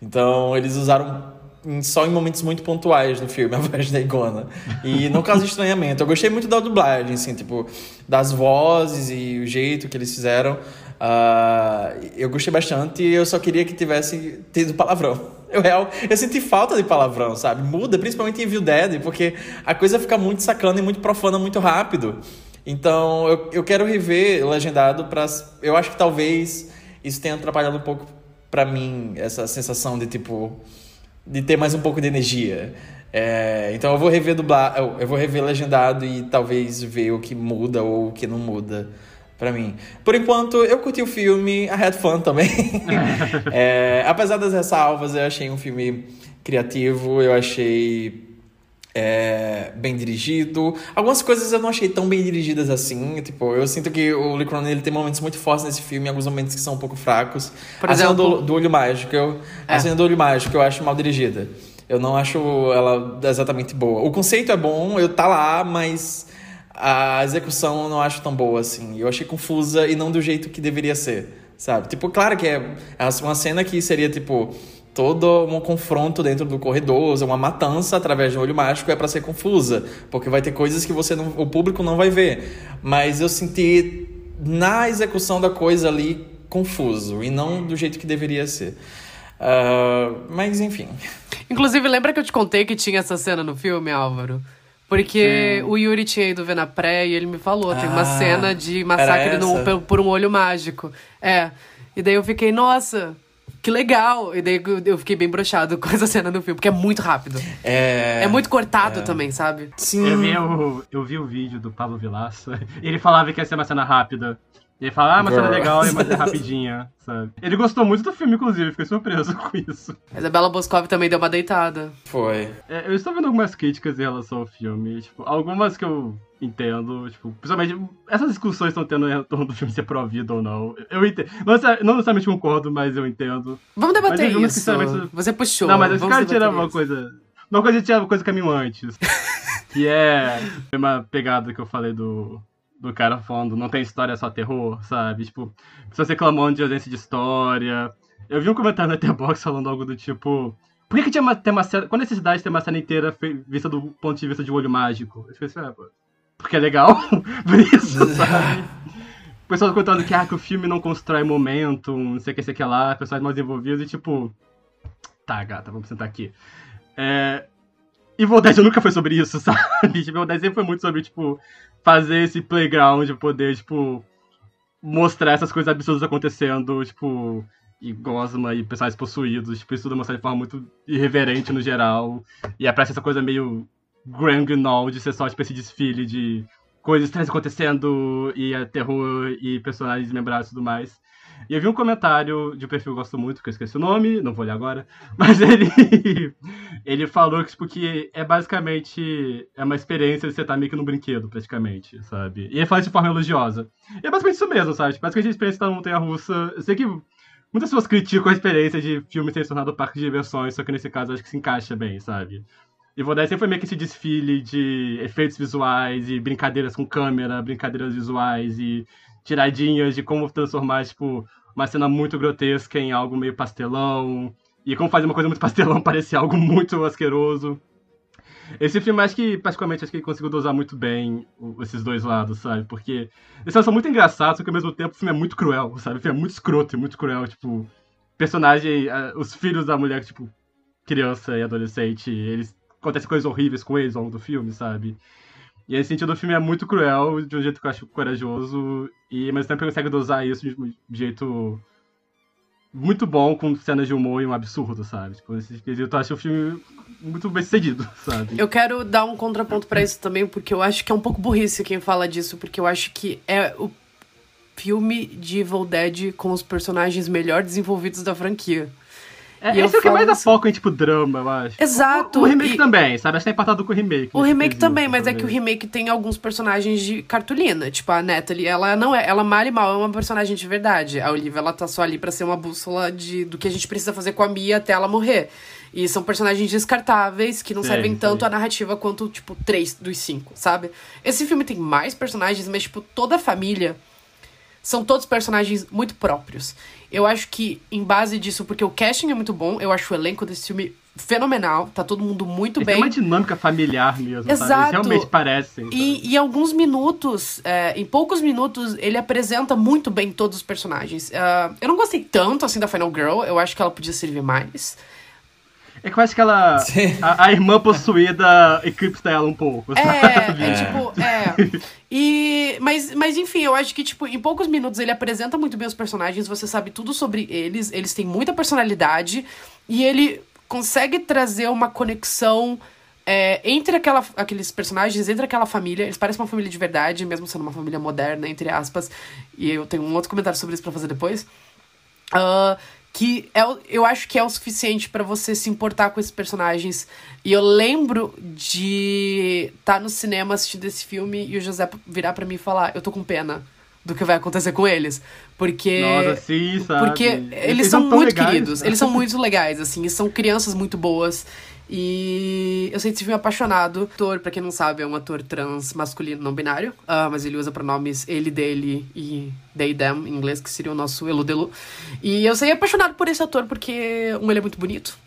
Então, eles usaram só em momentos muito pontuais no filme, a voz da Igona. E não causa estranhamento. Eu gostei muito da dublagem, assim, tipo, das vozes e o jeito que eles fizeram. Uh, eu gostei bastante e eu só queria que tivesse tido palavrão. Eu, real, eu senti falta de palavrão, sabe? Muda, principalmente em Evil Dead, porque a coisa fica muito sacana e muito profana muito rápido. Então, eu, eu quero rever Legendado para Eu acho que talvez isso tenha atrapalhado um pouco para mim, essa sensação de, tipo... De ter mais um pouco de energia. É, então, eu vou rever dublar... Eu, eu vou rever Legendado e talvez ver o que muda ou o que não muda para mim. Por enquanto, eu curti o filme, a had fun também. é, apesar das ressalvas, eu achei um filme criativo, eu achei é, bem dirigido. Algumas coisas eu não achei tão bem dirigidas assim. Tipo, eu sinto que o Lee Cronin ele tem momentos muito fortes nesse filme, alguns momentos que são um pouco fracos. Por a exemplo, cena do, do Olho Mágico, eu, é. a cena do Olho Mágico eu acho mal dirigida. Eu não acho ela exatamente boa. O conceito é bom, eu tá lá, mas a execução eu não acho tão boa assim. Eu achei confusa e não do jeito que deveria ser, sabe? Tipo, claro que é, é uma cena que seria tipo todo um confronto dentro do corredor, uma matança através de um olho mágico é para ser confusa, porque vai ter coisas que você não, o público não vai ver. Mas eu senti na execução da coisa ali confuso e não do jeito que deveria ser. Uh, mas enfim. Inclusive, lembra que eu te contei que tinha essa cena no filme, Álvaro? Porque o Yuri tinha ido ver na pré e ele me falou: tem uma ah, cena de massacre no, por um olho mágico. É. E daí eu fiquei, nossa, que legal! E daí eu fiquei bem brochado com essa cena no filme, porque é muito rápido. É. É muito cortado é. também, sabe? Sim. Eu vi, o, eu vi o vídeo do Pablo Vilaça e ele falava que ia ser uma cena rápida. E ele fala, ah, mas é legal, mas é rapidinha, sabe? Ele gostou muito do filme, inclusive, fiquei surpreso com isso. A Isabela Boscov também deu uma deitada. Foi. É, eu estou vendo algumas críticas em relação ao filme, tipo, algumas que eu entendo, tipo, principalmente essas discussões estão tendo em torno do filme ser pró-vida ou não. Eu entendo. Não, não necessariamente concordo, mas eu entendo. Vamos debater isso. Você puxou. Não, mas eu quero tirar uma coisa. Uma coisa tirar uma coisa caminho antes. Que é uma pegada que eu falei do, do cara falando, não tem história, só terror, sabe? Tipo, pessoas reclamando de ausência de história. Eu vi um comentário na Letterboxd falando algo do tipo. Por que, que tinha uma, tem uma cena. Qual a necessidade de ter uma cena inteira vista do ponto de vista de olho mágico? Eu fiquei assim, ah, porque é legal por isso, sabe? O pessoal contando que, ah, que o filme não constrói momento, não sei o que, sei o que lá, pessoas mais envolvidos, e tipo. Tá, gata, vamos sentar aqui. É, Evil Dead nunca foi sobre isso, sabe? Tipo, Evil Dead sempre foi muito sobre, tipo, fazer esse playground, poder, tipo, mostrar essas coisas absurdas acontecendo, tipo, e gosma e pessoas possuídos, tipo, isso tudo mostrar de forma muito irreverente no geral. E aparece essa coisa meio grand gnome de ser só, tipo, esse desfile de coisas estranhas acontecendo e é terror e personagens desmembrados e tudo mais. E eu vi um comentário de um perfil que eu gosto muito, que eu esqueci o nome, não vou ler agora, mas ele ele falou que, tipo, que é basicamente é uma experiência de você estar meio que num brinquedo, praticamente, sabe? E ele fala de forma elogiosa. E é basicamente isso mesmo, sabe? Tipo, basicamente a experiência numa montanha-russa... Eu sei que muitas pessoas criticam a experiência de filme ser tornado parque de diversões, só que nesse caso acho que se encaixa bem, sabe? E Vodai sempre foi meio que esse desfile de efeitos visuais e brincadeiras com câmera, brincadeiras visuais e tiradinhas de como transformar, tipo, uma cena muito grotesca em algo meio pastelão. E como fazer uma coisa muito pastelão parecer algo muito asqueroso. Esse filme, acho que, particularmente, acho que ele conseguiu dosar muito bem esses dois lados, sabe? Porque eles são muito engraçados, só que ao mesmo tempo o filme é muito cruel, sabe? O filme é muito escroto e muito cruel, tipo... Personagem, os filhos da mulher, tipo, criança e adolescente, eles... Acontecem coisas horríveis com eles ao longo do filme, sabe? E nesse sentido, o filme é muito cruel, de um jeito que eu acho corajoso, e tempo ele consegue dosar isso de um jeito muito bom, com cenas de humor e um absurdo, sabe? Tipo, nesse quesito, eu acho o filme muito bem sucedido, sabe? Eu quero dar um contraponto para isso também, porque eu acho que é um pouco burrice quem fala disso, porque eu acho que é o filme de Evil Dead com os personagens melhor desenvolvidos da franquia. É, e esse é o que mais dá assim, foco em, tipo, drama, eu acho. Exato. O, o remake e... também, sabe? Acho que é empatado com o remake. O remake também, mas é que o remake tem alguns personagens de cartolina. Tipo, a Natalie, ela não é... Ela mal e mal é uma personagem de verdade. A Olivia, ela tá só ali pra ser uma bússola de, do que a gente precisa fazer com a Mia até ela morrer. E são personagens descartáveis que não sim, servem tanto sim. a narrativa quanto, tipo, três dos cinco, sabe? Esse filme tem mais personagens, mas, tipo, toda a família são todos personagens muito próprios. Eu acho que, em base disso, porque o casting é muito bom, eu acho o elenco desse filme fenomenal, tá todo mundo muito bem. É uma dinâmica familiar mesmo, Exato. sabe? Eles realmente parecem. E, em alguns minutos, é, em poucos minutos, ele apresenta muito bem todos os personagens. Uh, eu não gostei tanto, assim, da Final Girl, eu acho que ela podia servir mais. É acho que ela. A, a, irmã possuída eclipsa ela um pouco. É, é tipo, é. E, mas, mas enfim, eu acho que, tipo, em poucos minutos ele apresenta muito bem os personagens, você sabe tudo sobre eles, eles têm muita personalidade, e ele consegue trazer uma conexão é, entre aquela, aqueles personagens, entre aquela família. Eles parecem uma família de verdade, mesmo sendo uma família moderna, entre aspas. E eu tenho um outro comentário sobre isso pra fazer depois. Uh, que é, eu acho que é o suficiente para você se importar com esses personagens. E eu lembro de estar tá no cinema assistindo esse filme e o José virar para mim e falar: Eu tô com pena do que vai acontecer com eles. Porque. Nossa, sim, sabe? Porque eles, eles são, muito legais, queridos, eles são muito legais, assim, e são crianças muito boas. E eu sei esse filme apaixonado. Ator, pra quem não sabe, é um ator trans masculino não binário. Uh, mas ele usa pronomes ele, dele e they, them, em inglês, que seria o nosso eludelu. E eu sei apaixonado por esse ator porque, um, ele é muito bonito.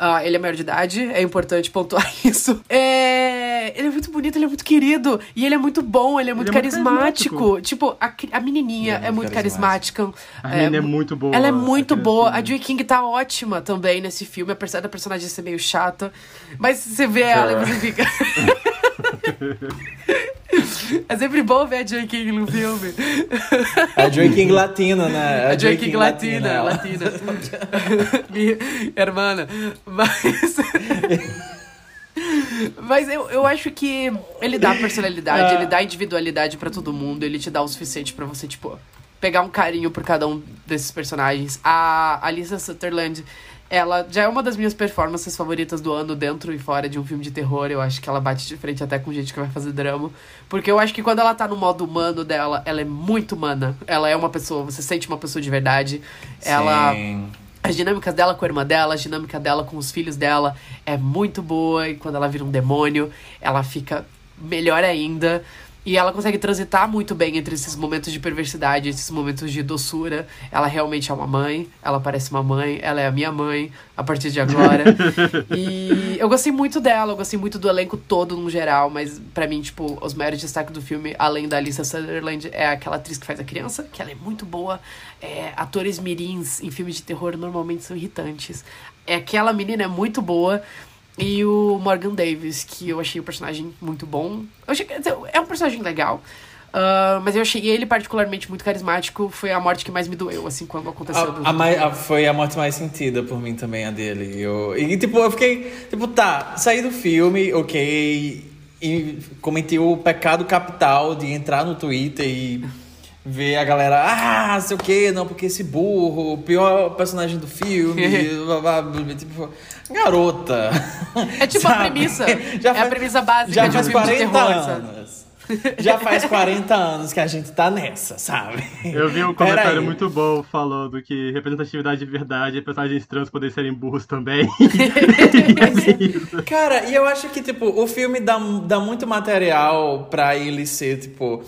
Uh, ele é maior de idade, é importante pontuar isso. É... Ele é muito bonito, ele é muito querido. E ele é muito bom, ele é muito ele carismático. É muito tipo, a, a menininha é, é muito carismática. A menina é muito boa. Ela é muito boa. A Joy King tá ótima também nesse filme, apesar da personagem ser meio chata. Mas você vê ela e você fica. É sempre bom ver a Joy King no filme. A Joy King latina, né? A, a Joy, King, King latina, latina. latina. Minha irmã. Mas. Mas eu, eu acho que ele dá personalidade, ele dá individualidade para todo mundo, ele te dá o suficiente para você, tipo, pegar um carinho por cada um desses personagens. A Alissa Sutherland ela já é uma das minhas performances favoritas do ano, dentro e fora de um filme de terror. Eu acho que ela bate de frente até com gente que vai fazer drama. Porque eu acho que quando ela tá no modo humano dela, ela é muito humana. Ela é uma pessoa, você sente uma pessoa de verdade. Sim. Ela. As dinâmicas dela com a irmã dela, a dinâmica dela com os filhos dela é muito boa. E quando ela vira um demônio, ela fica melhor ainda. E ela consegue transitar muito bem entre esses momentos de perversidade, esses momentos de doçura. Ela realmente é uma mãe, ela parece uma mãe, ela é a minha mãe a partir de agora. e eu gostei muito dela, eu gostei muito do elenco todo no geral, mas para mim, tipo, os maiores destaques do filme, além da Alissa Sutherland, é aquela atriz que faz a criança, que ela é muito boa. É, atores mirins em filmes de terror normalmente são irritantes. É aquela menina é muito boa. E o Morgan Davis, que eu achei o personagem muito bom. Eu achei, é um personagem legal. Uh, mas eu achei ele particularmente muito carismático. Foi a morte que mais me doeu, assim, quando aconteceu. A, a mais, a, foi a morte mais sentida por mim também, a dele. Eu, e, tipo, eu fiquei. Tipo, tá, saí do filme, ok. E comentei o pecado capital de entrar no Twitter e ver a galera, ah, sei o que, não, porque esse burro, o pior personagem do filme, blá, blá, blá, tipo, garota. É tipo sabe? a premissa. Já é faz, a premissa básica já de faz um filme 40 de terror, anos. Já faz 40 anos que a gente tá nessa, sabe? Eu vi um comentário muito bom falando que representatividade de verdade é personagens trans poderem serem burros também. Cara, e eu acho que, tipo, o filme dá, dá muito material pra ele ser, tipo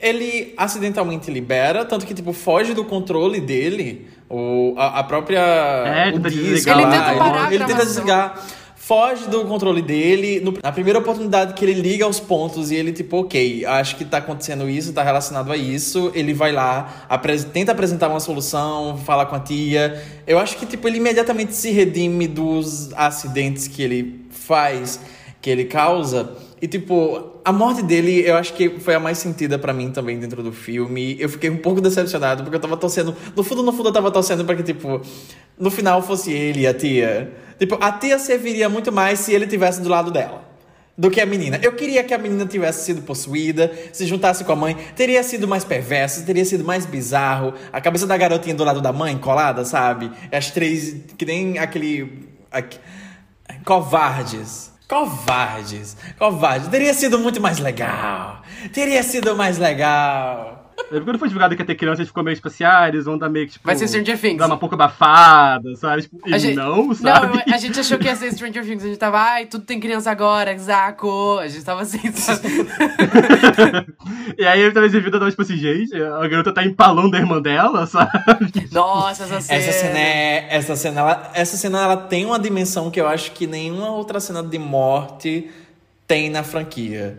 ele acidentalmente libera, tanto que, tipo, foge do controle dele. O, a, a própria. É, o disco ele lá, tenta parar ele tenta desligar. Foge do controle dele. No, na primeira oportunidade que ele liga os pontos e ele, tipo, ok, acho que tá acontecendo isso, tá relacionado a isso. Ele vai lá, apres tenta apresentar uma solução, fala com a tia. Eu acho que, tipo, ele imediatamente se redime dos acidentes que ele faz, que ele causa. E, tipo, a morte dele, eu acho que foi a mais sentida para mim também dentro do filme. Eu fiquei um pouco decepcionado, porque eu tava torcendo. No fundo, no fundo, eu tava torcendo pra que, tipo, no final fosse ele e a tia. Tipo, a tia serviria muito mais se ele tivesse do lado dela. Do que a menina. Eu queria que a menina tivesse sido possuída, se juntasse com a mãe. Teria sido mais perverso, teria sido mais bizarro. A cabeça da garotinha do lado da mãe, colada, sabe? As três. Que nem aquele. aquele covardes. Covardes, covardes. Teria sido muito mais legal. Teria sido mais legal. Quando foi divulgado que ia ter crianças, ficou meio especiais, vão dar meio que, tipo... Vai ser Stranger Things. Dar uma pouco abafada, sabe? Tipo, e gente, não, sabe? Não, a gente achou que ia ser Stranger Things. A gente tava, ai, tudo tem criança agora, Zaco. A gente tava assim, sabe? e aí ele tava exibido, tava tipo assim, gente, a garota tá empalando a irmã dela, sabe? Nossa, essa cena... Essa cena, é, essa cena, ela, essa cena, ela tem uma dimensão que eu acho que nenhuma outra cena de morte tem na franquia.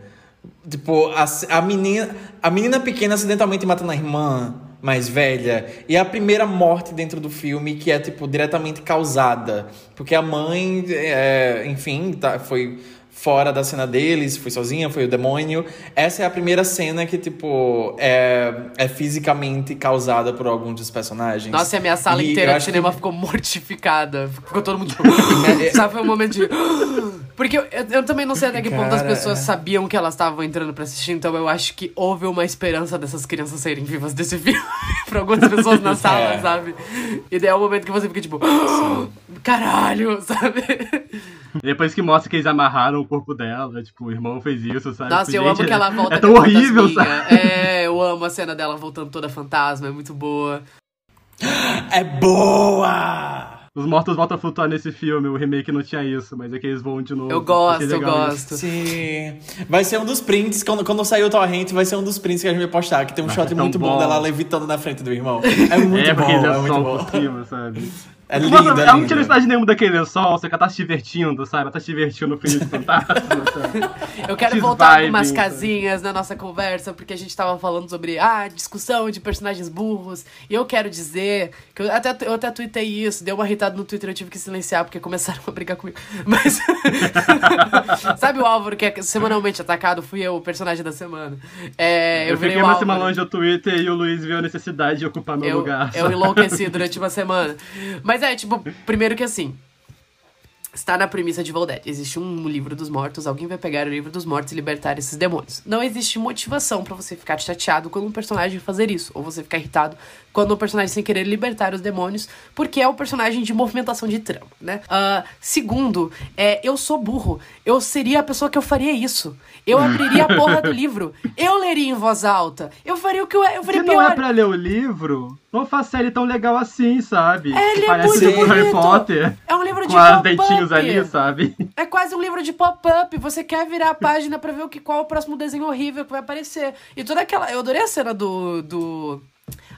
Tipo, a, a, menina, a menina pequena acidentalmente matando a irmã mais velha. E a primeira morte dentro do filme que é, tipo, diretamente causada. Porque a mãe, é, enfim, tá, foi fora da cena deles, foi sozinha, foi o demônio. Essa é a primeira cena que, tipo, é, é fisicamente causada por algum dos personagens. Nossa, e a minha sala E inteira de cinema que- ficou mortificada. Ficou todo mundo. Sabe, foi um momento de. Porque eu, eu, também não sei até que ponto as Cara, pessoas é. sabiam que elas estavam entrando pra assistir, então eu acho que houve uma esperança dessas crianças saírem vivas desse filme pra algumas pessoas na sala, É. sabe? E daí é o momento que você fica tipo. Caralho, sabe? Depois que mostra que eles amarraram o corpo dela, tipo, o irmão fez isso, sabe? Nossa, Tipo, eu amo gente, que ela volta É tão horrível, sabe? É, eu amo a cena dela voltando toda fantasma, é muito boa. É boa! Os mortos voltam a flutuar nesse filme, o remake não tinha isso, mas é que eles voam de novo. Eu gosto, eu legal isso. gosto. Sim. Vai ser um dos prints, quando, quando sair o torrent, vai ser um dos prints que a gente vai postar, que tem um shot tão muito bom. bom. dela levitando na frente do irmão. É muito é, bom, é é muito bom. por cima, sabe? É Nossa, lindo, é ela não tinha necessidade nenhuma daquele lençol, você tá se divertindo, sabe? Ela tá se divertindo no filme de fantasma, sabe? Eu quero Que voltar vibe, algumas sabe? casinhas na nossa conversa, porque a gente tava falando sobre ah, discussão de personagens burros. E eu quero dizer que eu até, eu até tuitei isso, deu uma irritada no Twitter, eu tive que silenciar porque começaram a brigar comigo. Mas. Sabe o Álvaro que é semanalmente atacado? Fui eu, o personagem da semana. É, eu, Eu fiquei uma semana longe do Twitter e o Luiz viu a necessidade de ocupar meu eu, lugar. eu enlouqueci durante uma semana. Mas é, tipo, primeiro que assim. Está na premissa de Voldad. Existe um livro dos mortos, alguém vai pegar o livro dos mortos e libertar esses demônios. Não existe motivação pra você ficar chateado quando um personagem fazer isso, ou você ficar irritado quando um personagem sem querer libertar os demônios, porque é o personagem de movimentação de trama, né? Ah, segundo, é, eu sou burro. Eu seria a pessoa que eu faria isso. Eu abriria a porra do livro. Eu leria em voz alta. Eu faria o que eu, eu faria Se pior. não é pra ler o livro, não faz série tão legal assim, sabe? Ele que é parece muito o Harry bonito. Potter. É um livro de Com pop-up. dentinhos ali, sabe? É quase um livro de pop-up. Você quer virar a página pra ver o que, qual é o próximo desenho horrível que vai aparecer. E toda aquela. Eu adorei a cena do. do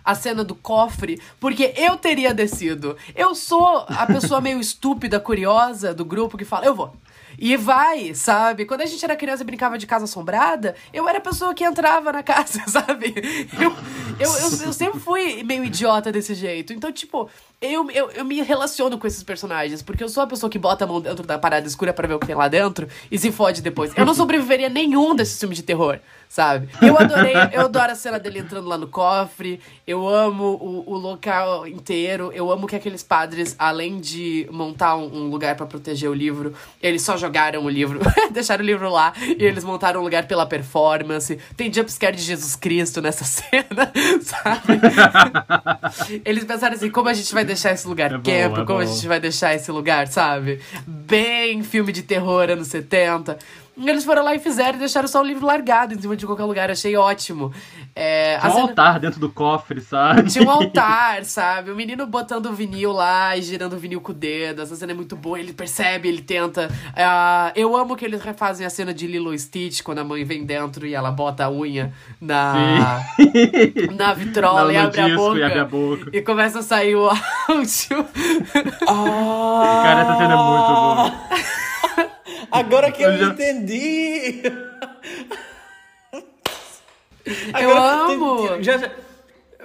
a cena do cofre, porque eu teria descido. Eu sou a pessoa meio estúpida, curiosa do grupo que fala, eu vou. E vai, sabe? Quando a gente era criança e brincava de casa assombrada, eu era a pessoa que entrava na casa, sabe? Eu, eu, eu, eu sempre fui meio idiota desse jeito. Então, tipo, eu, eu, eu me relaciono com esses personagens, porque eu sou a pessoa que bota a mão dentro da parada escura pra ver o que tem lá dentro e se fode depois. Eu não sobreviveria nenhum desses filmes de terror, sabe? Eu adorei, eu adoro a cena dele entrando lá no cofre, eu amo o, o local inteiro, eu amo que aqueles padres, além de montar um, um lugar pra proteger o livro, eles só jogaram o livro, deixaram o livro lá e eles montaram um lugar pela performance. Tem jumpscare de Jesus Cristo nessa cena, sabe? Eles pensaram assim, como a gente vai deixar esse lugar É bom, camp, é como a gente vai deixar esse lugar, sabe? Bem filme de terror anos 70. Eles foram lá e fizeram e deixaram só o livro largado em cima de qualquer lugar. Achei ótimo. É, Tinha um cena- altar dentro do cofre, sabe? tinha um altar, sabe? O menino botando o vinil lá e girando o vinil com o dedo. Essa cena é muito boa. Ele percebe, ele tenta. Ah, eu amo que eles refazem a cena de Lilo e Stitch quando a mãe vem dentro e ela bota a unha na, na vitrola e, abre a disco boca, e abre a boca. E começa a sair o áudio. Cara, essa cena é muito boa. Agora que eu Eu já- entendi! Eu amo. já, já-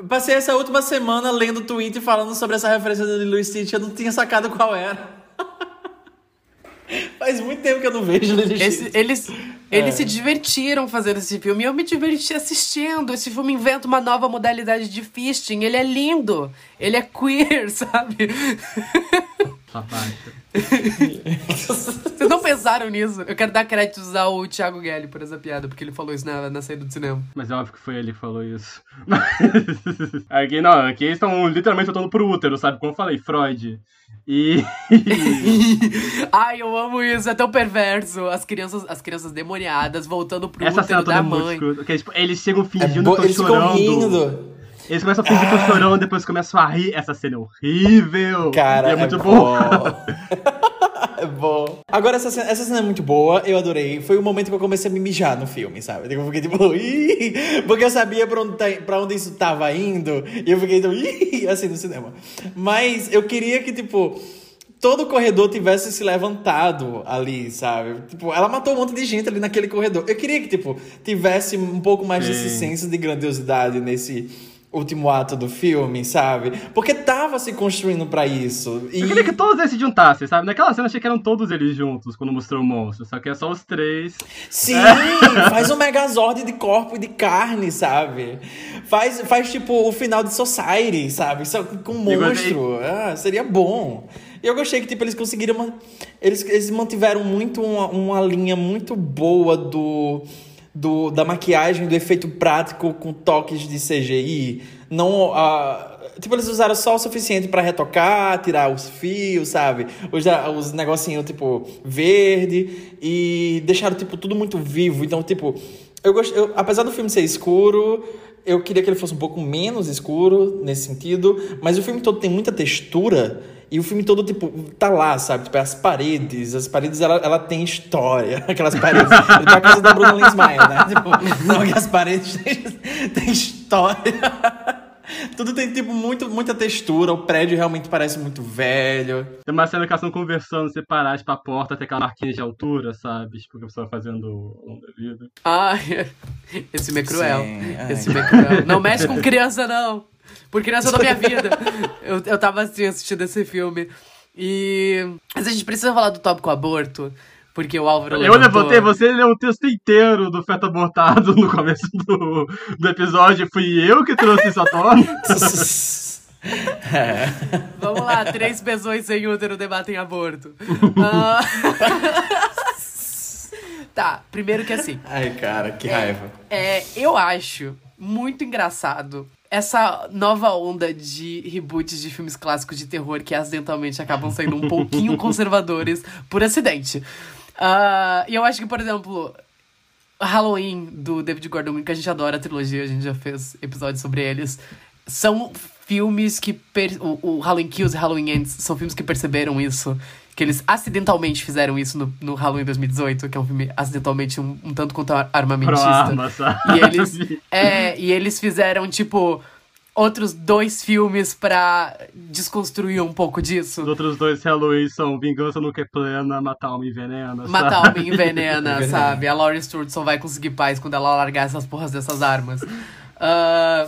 passei essa última semana lendo tweet falando sobre essa referência do Lilo e Stitch, eu não tinha sacado qual era. Faz muito tempo que eu não vejo Lilo Esse- eles eles É. se divertiram fazendo esse filme. E eu me diverti assistindo. Esse filme inventa uma nova modalidade de fisting. Ele é lindo. Ele é queer, sabe? Parte. Vocês não pensaram nisso? Eu quero dar créditos ao Thiago Guelli por essa piada, porque ele falou isso na, na saída do cinema. Mas é óbvio que foi ele que falou isso. aqui não, aqui eles estão literalmente lutando pro útero, sabe? Como eu falei, Freud. E. Ai, eu amo isso, é tão perverso. As crianças, as crianças demoniadas voltando pro Essa cena útero toda da é muito mãe. escrota. Porque, tipo, eles chegam É fingindo que Eles estão ficam chorando. rindo. Eles começam a fingir que chorando, depois começam a rir. Essa cena é horrível. Cara, E é é muito bom. boa. É bom. Agora, essa cena, essa cena é muito boa, eu adorei. Foi o momento que eu comecei a me mijar no filme, sabe? Eu fiquei tipo, Ih! porque eu sabia pra onde, tá, pra onde isso tava indo. E eu fiquei tipo, Ih! assim no cinema. Mas eu queria que, tipo, todo o corredor tivesse se levantado ali, sabe? Tipo, ela matou um monte de gente ali naquele corredor. Eu queria que, tipo, tivesse um pouco mais desse Sim. senso de grandiosidade nesse último ato do filme, sabe? Porque tava se construindo pra isso. E... Eu queria que todos eles se juntassem, sabe? Naquela cena achei que eram todos eles juntos quando mostrou o monstro. Só que é só os três. Sim, faz um megazord de corpo e de carne, sabe? Faz, faz tipo o final de Society, sabe? Só com um monstro. Ah, seria bom. E eu gostei que tipo, eles conseguiram. Eles, eles mantiveram muito uma, uma linha muito boa do, do. da maquiagem, do efeito prático com toques de CGI. Não. ah, Tipo, eles usaram só o suficiente pra retocar, tirar os fios, sabe? Os, os negocinhos, tipo, verde. E deixaram, tipo, tudo muito vivo. Então, tipo, eu gostei. eu- apesar do filme ser escuro, eu queria que ele fosse um pouco menos escuro nesse sentido. Mas o filme todo tem muita textura. E o filme todo, tipo, tá lá, sabe? Tipo, as paredes. As paredes, ela, ela tem história. Aquelas paredes. Tipo, a casa da Bruna Lensmayer, né? Tipo, não, que as paredes têm história. Tudo tem, tipo, muito, muita textura. O prédio realmente parece muito velho. Tem uma cena que elas estão conversando separadas pra porta, tem aquela marquinha de altura, sabe? Tipo, que a pessoa vai fazendo ao longo da vida. Ai, esse filme é cruel. Sim. Esse filme é cruel. Não mexe com criança, não. Por criança da minha vida. Eu, eu tava assim, assistindo esse filme. E. Mas a gente precisa falar do tópico aborto. Porque o Álvaro Eu levantou- levantei, você leu o texto inteiro do feto abortado no começo do, do episódio. Fui eu que trouxe isso à tona. Vamos lá, três pessoas sem útero debatem aborto. Ah, tá, primeiro que assim. Ai, cara, que raiva. É, eu acho muito engraçado essa nova onda de reboots de filmes clássicos de terror que acidentalmente acabam sendo um pouquinho conservadores por acidente. Ah, e eu acho que, por exemplo, Halloween do David Gordon Green, que a gente adora a trilogia, a gente já fez episódios sobre eles, são filmes que. O, o Halloween Kills e Halloween Ends são filmes que perceberam isso. Que eles acidentalmente fizeram isso no, no Halloween 2018, que é um filme acidentalmente um, um tanto quanto ar- Pro armamentista. arma, sabe? E eles, é, e eles fizeram, tipo, outros dois filmes pra desconstruir um pouco Os disso. outros dois Halloween são Vingança Nunca é Plena, Matar Alma Envenena. Matar? Alma envenena, Envenena. sabe? A Laurie Strode só vai conseguir paz quando ela largar essas porras dessas armas. Ah,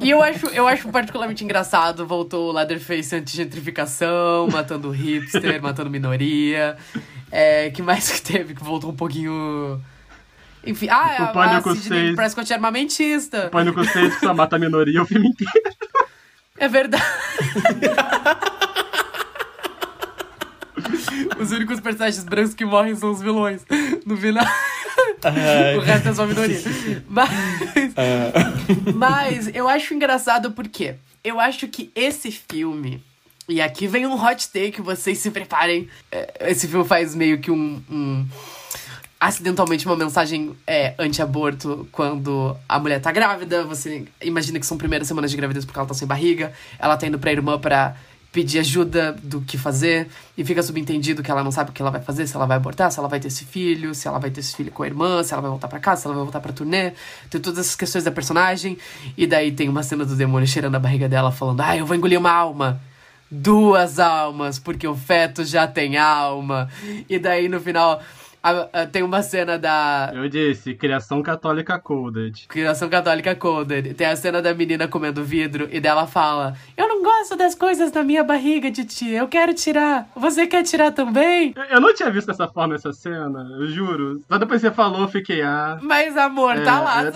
e eu acho, eu acho particularmente engraçado. Voltou o Leatherface anti-gentrificação, matando hipster, matando minoria. É, que mais que teve? Que voltou um pouquinho. Enfim, ah, O a, a Pânico Sidney 6. Prescott é armamentista. Pânico 6 que só mata a minoria o filme inteiro. É verdade. Os únicos personagens brancos que morrem são os vilões. No final. o resto é só minoria. Mas. Mas eu acho engraçado porque eu acho que esse filme. E aqui vem um hot take, vocês se preparem. É, Esse filme faz meio que um. um- acidentalmente uma mensagem é, anti-aborto quando a mulher tá grávida. Você imagina que são primeiras semanas de gravidez porque ela tá sem barriga. Ela tá indo pra irmã pra pedir ajuda do que fazer. E fica subentendido que ela não sabe o que ela vai fazer, se ela vai abortar, se ela vai ter esse filho, se ela vai ter esse filho com a irmã, se ela vai voltar pra casa, se ela vai voltar pra turnê. Tem todas essas questões da personagem. E daí tem uma cena do demônio cheirando a barriga dela, falando: Ah, eu vou engolir uma alma. Duas almas, porque o feto já tem alma. E daí no final a- a- tem uma cena da Eu disse, criação católica coded. criação católica coded. Tem a cena da menina comendo vidro e dela fala: Eu não gosto das coisas na minha barriga tia, eu quero tirar. Você quer tirar também? Eu- Eu não tinha visto dessa forma essa cena, eu juro. Só depois que você falou, eu fiquei, ah. Mas amor, tá É, lá. é.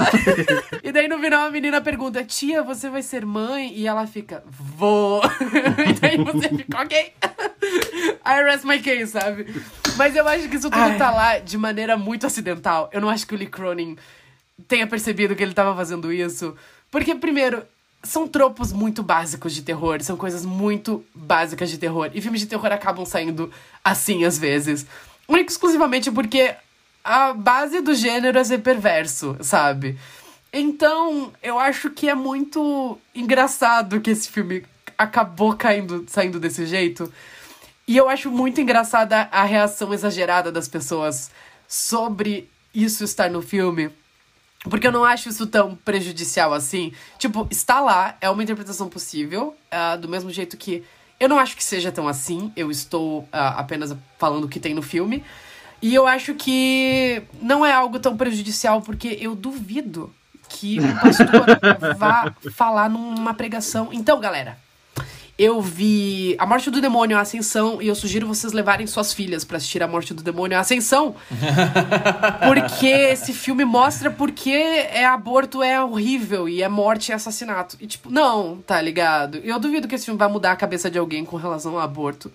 E daí no final a menina pergunta: Tia, você vai ser mãe? E ela fica: Vou. e daí você fica: Ok. I rest my case, sabe? Mas eu acho que isso tudo Ai. tá lá de maneira muito acidental. Eu não acho que o Lee Cronin tenha percebido que ele tava fazendo isso. Porque, primeiro, são tropos muito básicos de terror, são coisas muito básicas de terror. E filmes de terror acabam saindo assim às vezes. Único exclusivamente porque a base do gênero é ser perverso, sabe? Então, eu acho que é muito engraçado que esse filme acabou caindo, saindo desse jeito. E eu acho muito engraçada a reação exagerada das pessoas sobre isso estar no filme. Porque eu não acho isso tão prejudicial assim. Tipo, está lá, é uma interpretação possível. ah, do mesmo jeito que eu não acho que seja tão assim. Eu estou ah, apenas falando o que tem no filme. E eu acho que não é algo tão prejudicial, porque eu duvido que o pastor vá falar numa pregação. Então, galera, eu vi A Morte do Demônio, a Ascensão, e eu sugiro vocês levarem suas filhas pra assistir A Morte do Demônio, a Ascensão. Porque esse filme mostra porque é aborto é horrível e é morte e assassinato. E tipo, não, tá ligado? Eu duvido que esse filme vai mudar a cabeça de alguém com relação ao aborto.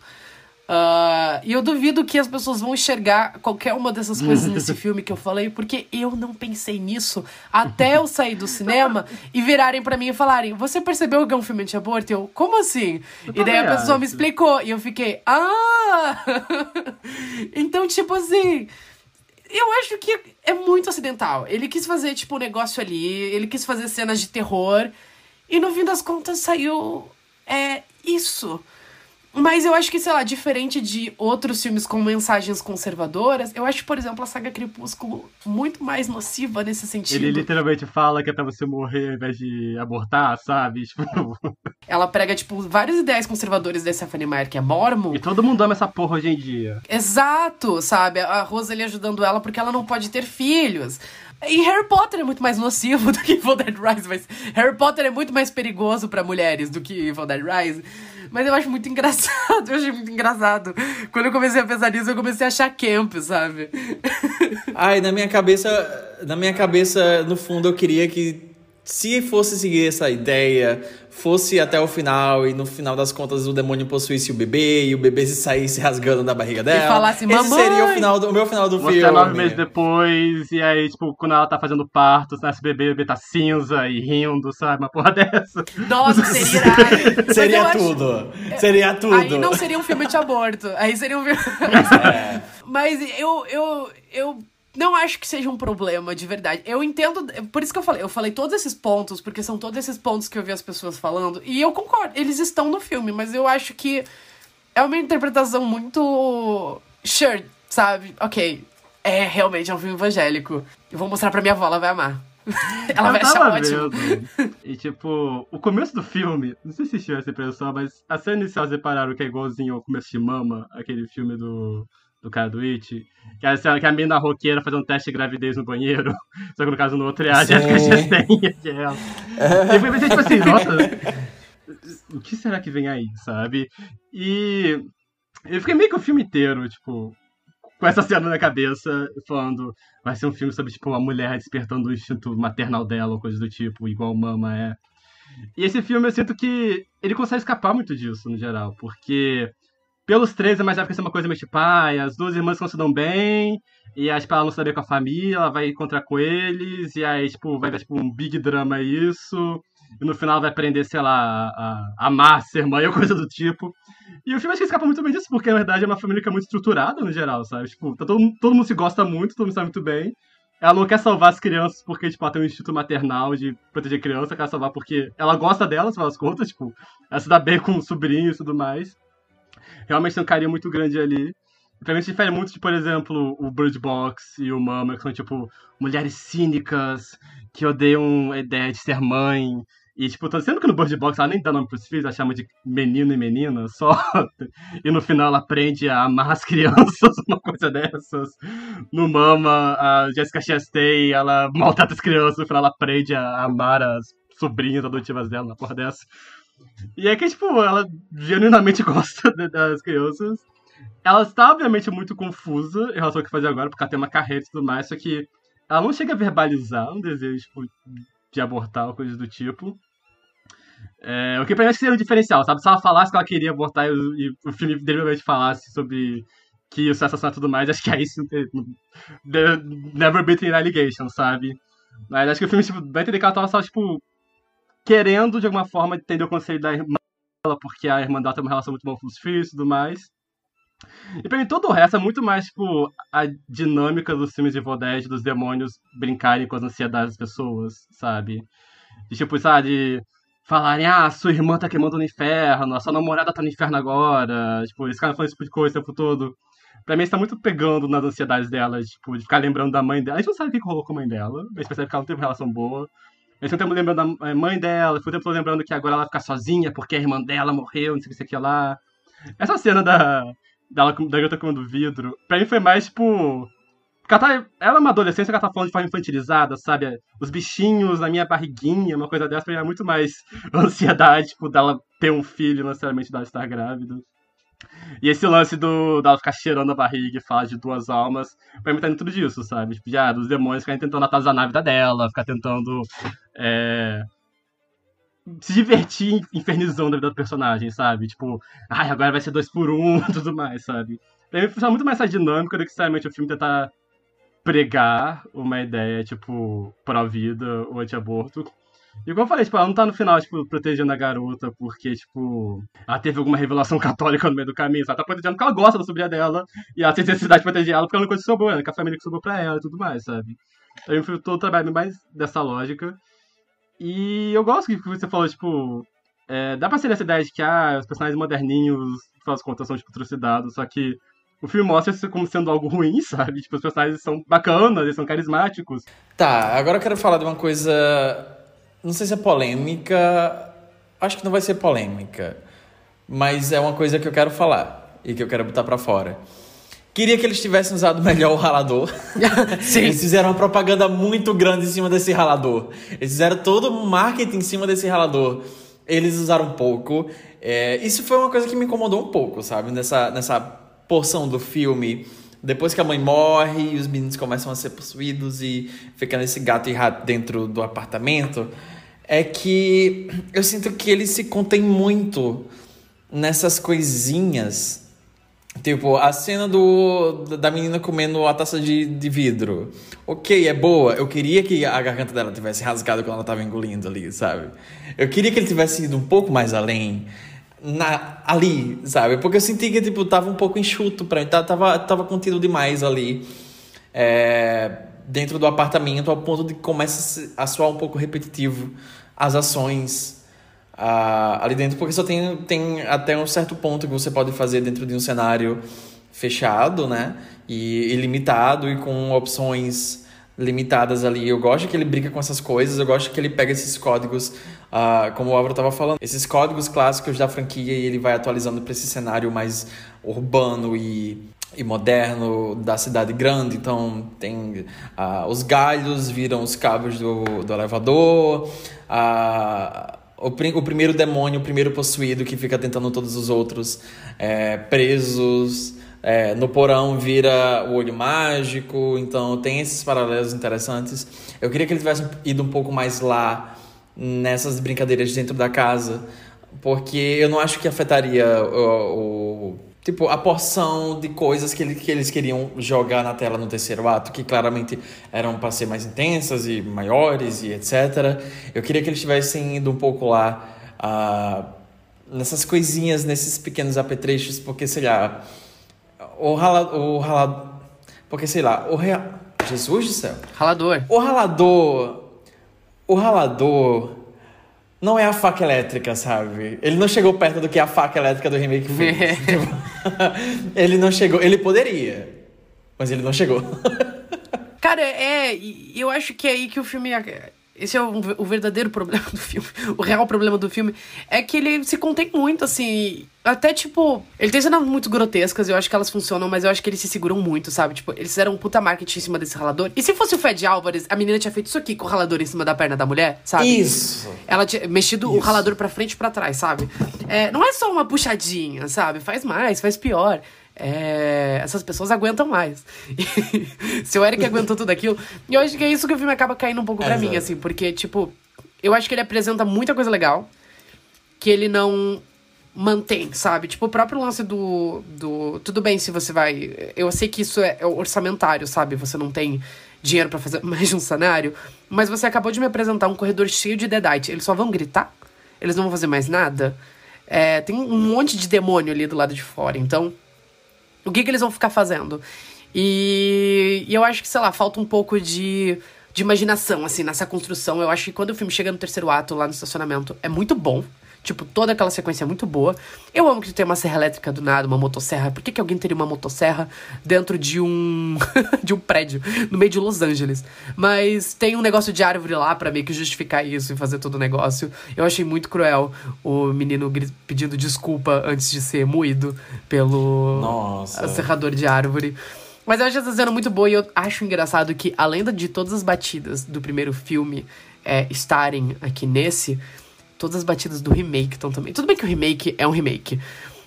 Ah, e eu duvido que as pessoas vão enxergar qualquer uma dessas coisas nesse filme que eu falei, porque eu não pensei nisso até eu sair do cinema e virarem pra mim e falarem: Você percebeu que é um filme de aborto? Eu, como assim? E daí a pessoa me acho. explicou e eu fiquei: Ah! então, tipo assim. Eu acho que é muito acidental. Ele quis fazer, tipo, um negócio ali, ele quis fazer cenas de terror, e no fim das contas saiu. É isso. Mas eu acho que, sei lá, diferente de outros filmes com mensagens conservadoras, eu acho, por exemplo, a saga Crepúsculo muito mais nociva nesse sentido. Ele literalmente fala que é pra você morrer ao invés de abortar, sabe? Tipo, Ela prega, tipo, vários ideais conservadores da Stephanie Meyer, que é mormon. e todo mundo ama essa porra hoje em dia. Exato, sabe? A Rosalie ajudando ela porque ela não pode ter filhos. E Harry Potter é muito mais nocivo do que Evil Dead Rise, mas Harry Potter é muito mais perigoso pra mulheres do que Evil Dead Rise. Mas eu acho muito engraçado, eu achei muito engraçado. Quando eu comecei a pensar nisso, eu comecei a achar camp, sabe? Ai, na minha cabeça, na minha cabeça, no fundo, eu queria que se fosse seguir essa ideia, fosse até o final e no final das contas o demônio possuísse o bebê e o bebê se saísse rasgando da barriga dela. falasse, Esse "Mamãe!" seria o final do o meu final do Você é filme. nove meses depois, e aí, tipo, quando ela tá fazendo parto, nasce o bebê, o bebê tá cinza e rindo, sabe? Uma porra dessa. Nossa, seria irado. Seria acho- tudo. Seria tudo. Aí não seria um filme de aborto. Aí seria um filme. É. Mas eu, eu, eu não acho que seja um problema de verdade. Eu entendo, por isso que eu falei, eu falei todos esses pontos, porque são todos esses pontos que eu vi as pessoas falando, e eu concordo, eles estão no filme, mas eu acho que é uma interpretação muito sure, sabe? OK. É realmente é um filme evangélico. Eu vou mostrar pra minha avó, ela vai amar. ela vai achar ótimo. Vendo. E tipo, o começo do filme, não sei se assistiu essa impressão, mas a cena inicial vocês repararam que é igualzinho ao começo de Mama, aquele filme do do cara do It, que a, que a mina roqueira faz um teste de gravidez no banheiro, só que no caso no outro é a Jessica Chastain, que é ela. E eu pensei, tipo assim, nossa, o que será que vem aí, sabe? E eu fiquei meio que o filme inteiro, tipo, com essa cena na cabeça, falando, vai ser um filme sobre, tipo, uma mulher despertando o instinto maternal dela, ou coisa do tipo, igual Mama é. E esse filme eu sinto que ele consegue escapar muito disso, no geral, porque pelos três é mais época ser uma coisa meio tipo, ah, as duas irmãs não se dão bem, e aí, tipo, ela não se com a família, ela vai encontrar com eles, e aí, tipo, vai ver, tipo, um big drama isso, e no final vai aprender, sei lá, a, a amar ser irmã ou coisa do tipo. E o filme acho que escapa muito bem disso, porque na verdade é uma família que é muito estruturada no geral, sabe? Tipo, tá todo, todo mundo se gosta muito, todo mundo sabe muito bem. Ela não quer salvar as crianças porque, tipo, ela tem um instinto maternal de proteger criança, quer salvar porque ela gosta delas, pelas contas, tipo, ela se dá bem com sobrinhos e tudo mais realmente tem um carinho muito grande ali. Pra mim se difere muito de, por exemplo, o Bird Box e o Mama, que são, tipo, mulheres cínicas que odeiam a ideia de ser mãe. E, tipo, sendo que no Bird Box ela nem dá nome pros filhos, ela chama de menino e menina só. E no final ela aprende a amar as crianças, uma coisa dessas. No Mama, a Jessica Chastain, ela maltrata as crianças, no final ela aprende a amar as sobrinhas adotivas dela, uma porra dessa. E é que, tipo, ela genuinamente gosta das crianças. Ela está, obviamente, muito confusa em relação ao que fazer agora, porque ela tem uma carreira e tudo mais, só que ela não chega a verbalizar um desejo tipo, de abortar ou coisa do tipo. É, o que pra mim seria um diferencial, sabe? Se ela falasse que ela queria abortar e, e o filme deliberadamente falasse sobre que o sucesso e tudo mais, acho que aí sim. Never beating allegation, sabe? Mas acho que o filme tipo, vai entender que ela tava só, tipo, querendo, de alguma forma, entender o conceito da irmã dela, porque a irmã dela tem uma relação muito boa com os filhos e tudo mais. E pra mim, todo o resto é muito mais, tipo, a dinâmica dos filmes de Evil Dead, dos demônios brincarem com as ansiedades das pessoas, sabe? De, tipo, sabe, falarem, ah, sua irmã tá queimando no inferno, a sua namorada tá no inferno agora, tipo, esse cara falando esse tipo de coisa o tempo todo. Pra mim, isso tá muito pegando nas ansiedades dela, tipo, de ficar lembrando da mãe dela. A gente não sabe o que rolou com a mãe dela, mas percebe que ela não teve uma relação boa. Eles estão tempo lembrando da mãe dela, foi tempo lembrando que agora ela fica sozinha porque a irmã dela morreu, não sei o que, sei lá. Essa cena da, dela, da garota comendo vidro, pra mim foi mais tipo. Ela, tá, ela é uma adolescente que ela tá falando de forma infantilizada, sabe? Os bichinhos na minha barriguinha, uma coisa dessa, é muito mais ansiedade, tipo, dela ter um filho, necessariamente dela estar grávida. E esse lance do dela ficar cheirando a barriga e falar de duas almas, pra mim tá dentro disso, sabe? Tipo, já, dos demônios ficarem tentando atazanar a vida dela, ficar tentando é, se divertir infernizando a vida do personagem, sabe? Tipo, ai, agora vai ser dois por um tudo mais, sabe? Pra mim funciona muito mais essa dinâmica do que necessariamente o filme tentar pregar uma ideia, tipo, pró-vida ou anti-aborto. E como eu falei, tipo, ela não tá no final, tipo, protegendo a garota porque, tipo, ela teve alguma revelação católica no meio do caminho. Ela tá protegendo porque ela gosta da sobrinha dela e ela tem necessidade de proteger ela porque ela não coisa que né? Que a família que sobrou pra ela e tudo mais, sabe? Então eu todo trabalho mais dessa lógica. E eu gosto que você falou, tipo, é, dá pra ser essa ideia de que, ah, os personagens moderninhos, faz contas, são, tipo, trucidados, só que o filme mostra isso como sendo algo ruim, sabe? Tipo, os personagens são bacanas, eles são carismáticos. Tá, agora eu quero falar de uma coisa não sei se é polêmica. Acho que não vai ser polêmica. Mas é uma coisa que eu quero falar e que eu quero botar para fora. Queria que eles tivessem usado melhor o ralador. Sim. Eles fizeram uma propaganda muito grande em cima desse ralador. Eles fizeram todo um marketing em cima desse ralador. Eles usaram pouco. É, isso foi uma coisa que me incomodou um pouco, sabe? Nessa, nessa porção do filme. Depois que a mãe morre e os meninos começam a ser possuídos e fica nesse gato e rato dentro do apartamento é que eu sinto que ele se contém muito nessas coisinhas. Tipo, a cena do, da menina comendo a taça de, de vidro. Ok, é boa. Eu queria que a garganta dela tivesse rasgado quando ela tava engolindo ali, sabe? Eu queria que ele tivesse ido um pouco mais além. Na, ali, sabe? Porque eu senti que, tipo, tava um pouco enxuto pra mim. Tava, tava contido demais ali. é, dentro do apartamento ao ponto de que começa a soar um pouco repetitivo as ações uh, ali dentro, porque só tem, tem até um certo ponto que você pode fazer dentro de um cenário fechado, né? E ilimitado e com opções limitadas ali. Eu gosto que ele brinca com essas coisas, eu gosto que ele pega esses códigos, uh, como o Álvaro estava falando, esses códigos clássicos da franquia e ele vai atualizando para esse cenário mais urbano e, e moderno da cidade grande. Então, tem uh, os galhos viram os cabos do, do elevador, uh, o, o primeiro demônio, o primeiro possuído que fica tentando todos os outros é, presos. É, no porão vira o olho mágico, então tem esses paralelos interessantes. Eu queria que ele tivesse ido um pouco mais lá nessas brincadeiras dentro da casa, porque eu não acho que afetaria o, o tipo a porção de coisas que, ele, que eles queriam jogar na tela no terceiro ato, que claramente eram para ser mais intensas e maiores e etc. Eu queria que eles tivessem ido um pouco lá uh, nessas coisinhas, nesses pequenos apetrechos, porque sei lá o ralador. O ralador porque, sei lá, o rea... Jesus do céu. Ralador. O ralador. O ralador não é a faca elétrica, sabe? Ele não chegou perto do que a faca elétrica do remake fez. ele não chegou. Ele poderia, mas ele não chegou. Cara, é. Eu acho que é aí que o filme esse é o, o, verdadeiro problema do filme. O real problema do filme é que ele se contém muito, assim. Até, tipo, ele tem cenas muito grotescas, eu acho que elas funcionam, mas eu acho que eles se seguram muito, sabe? Tipo, eles fizeram um puta marketing em cima desse ralador. E se fosse o Fed Álvares, a menina tinha feito isso aqui com o ralador em cima da perna da mulher, sabe? Isso! Ela tinha mexido isso. o ralador pra frente e pra trás, sabe? É, não é só uma puxadinha, sabe? Faz mais, faz pior é, essas pessoas aguentam mais. se o Eric aguentou tudo aquilo. E eu acho que é isso que o filme acaba caindo um pouco pra mim, assim, porque, tipo, eu acho que ele apresenta muita coisa legal que ele não mantém, sabe? Tipo, o próprio lance do. do tudo bem se você vai. Eu sei que isso é, é orçamentário, sabe? Você não tem dinheiro para fazer mais de um cenário, mas você acabou de me apresentar um corredor cheio de Deadite. Eles só vão gritar? Eles não vão fazer mais nada? É, tem um monte de demônio ali do lado de fora, então o que, que eles vão ficar fazendo? E, e eu acho que, sei lá, falta um pouco de, de imaginação, assim, nessa construção. Eu acho que quando o filme chega no terceiro ato, lá no estacionamento, é muito bom. Tipo, toda aquela sequência é muito boa. Eu amo que tem uma serra elétrica do nada, uma motosserra. Por que, que alguém teria uma motosserra dentro de um. de um prédio, no meio de Los Angeles? Mas tem um negócio de árvore lá para meio que justificar isso e fazer todo o negócio. Eu achei muito cruel o menino pedindo desculpa antes de ser moído pelo Nossa. serrador de árvore. Mas eu acho essa cena muito boa e eu acho engraçado que, além de todas as batidas do primeiro filme é, estarem aqui nesse todas as batidas do remake estão também. Tudo bem que o remake é um remake.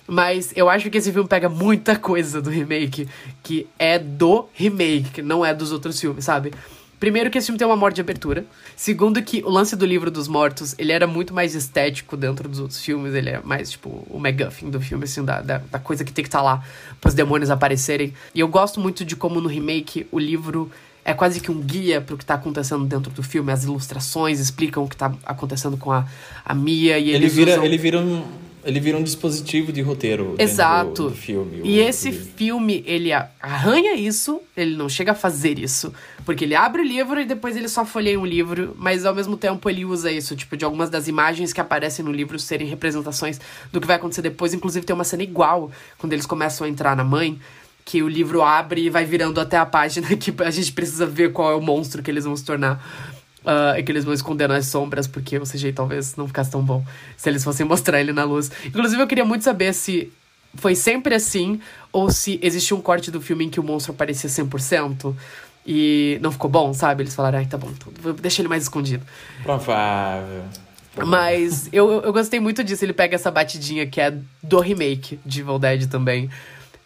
Mas eu acho que esse filme pega muita coisa do remake que é do remake, não é dos outros filmes, sabe? Primeiro que esse filme tem uma morte de abertura. Segundo que o lance do livro dos mortos, ele era muito mais estético dentro dos outros filmes. Ele é mais, tipo, o MacGuffin do filme, assim, da, da, da coisa que tem que estar tá lá para os demônios aparecerem. E eu gosto muito de como no remake o livro é quase que um guia para o que está acontecendo dentro do filme. As ilustrações explicam o que está acontecendo com a, a Mia e ele vira usam... ele vira um ele vira um dispositivo de roteiro Exato. Do, do filme. E esse filme, ele arranha isso, ele não chega a fazer isso. Porque ele abre o livro e depois ele só folheia um livro, mas ao mesmo tempo ele usa isso, tipo, de algumas das imagens que aparecem no livro serem representações do que vai acontecer depois. Inclusive tem uma cena igual, quando eles começam a entrar na mãe, que o livro abre e vai virando até a página que a gente precisa ver qual é o monstro que eles vão se tornar. Uh, e que eles vão esconder nas sombras, porque o CGI talvez não ficasse tão bom se eles fossem mostrar ele na luz. Inclusive, eu queria muito saber se foi sempre assim ou se existiu um corte do filme em que o monstro aparecia 100% e não ficou bom, sabe? Eles falaram, ai, tá bom, então vou deixar ele mais escondido. Provável. Mas eu, eu gostei muito disso. Ele pega essa batidinha que é do remake de Evil Dead também.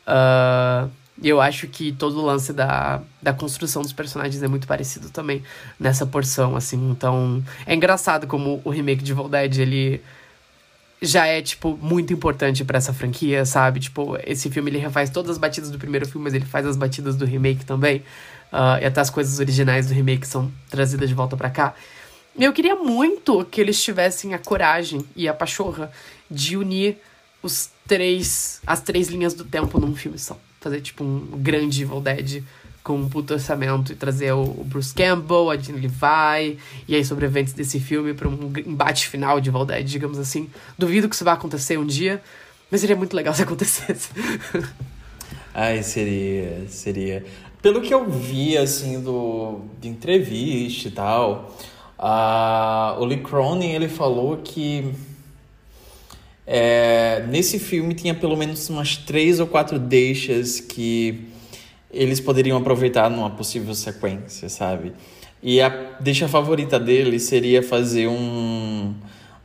Uh, eu acho que todo o lance da, da construção dos personagens é muito parecido também nessa porção, assim. Então, é engraçado como o remake de Evil Dead, ele já é, tipo, muito importante para essa franquia, sabe? Tipo, esse filme ele refaz todas as batidas do primeiro filme, mas ele faz as batidas do remake também. Uh, e até as coisas originais do remake são trazidas de volta para cá. Eu queria muito que eles tivessem a coragem e a pachorra de unir os três, as três linhas do tempo num filme só. Fazer tipo um grande Evil Dead com um puto orçamento e trazer o, Bruce Campbell, a Jean Levi e aí sobreviventes desse filme para um embate final de Valdez, digamos assim. Duvido que isso vá acontecer um dia, mas seria muito legal se acontecesse. Ai, seria, seria. Pelo que eu vi, assim, do, de entrevista e tal, a, o Lee Cronin, ele falou que é, nesse filme tinha pelo menos umas três ou quatro deixas que eles poderiam aproveitar numa possível sequência, sabe? E a deixa favorita dele seria fazer um,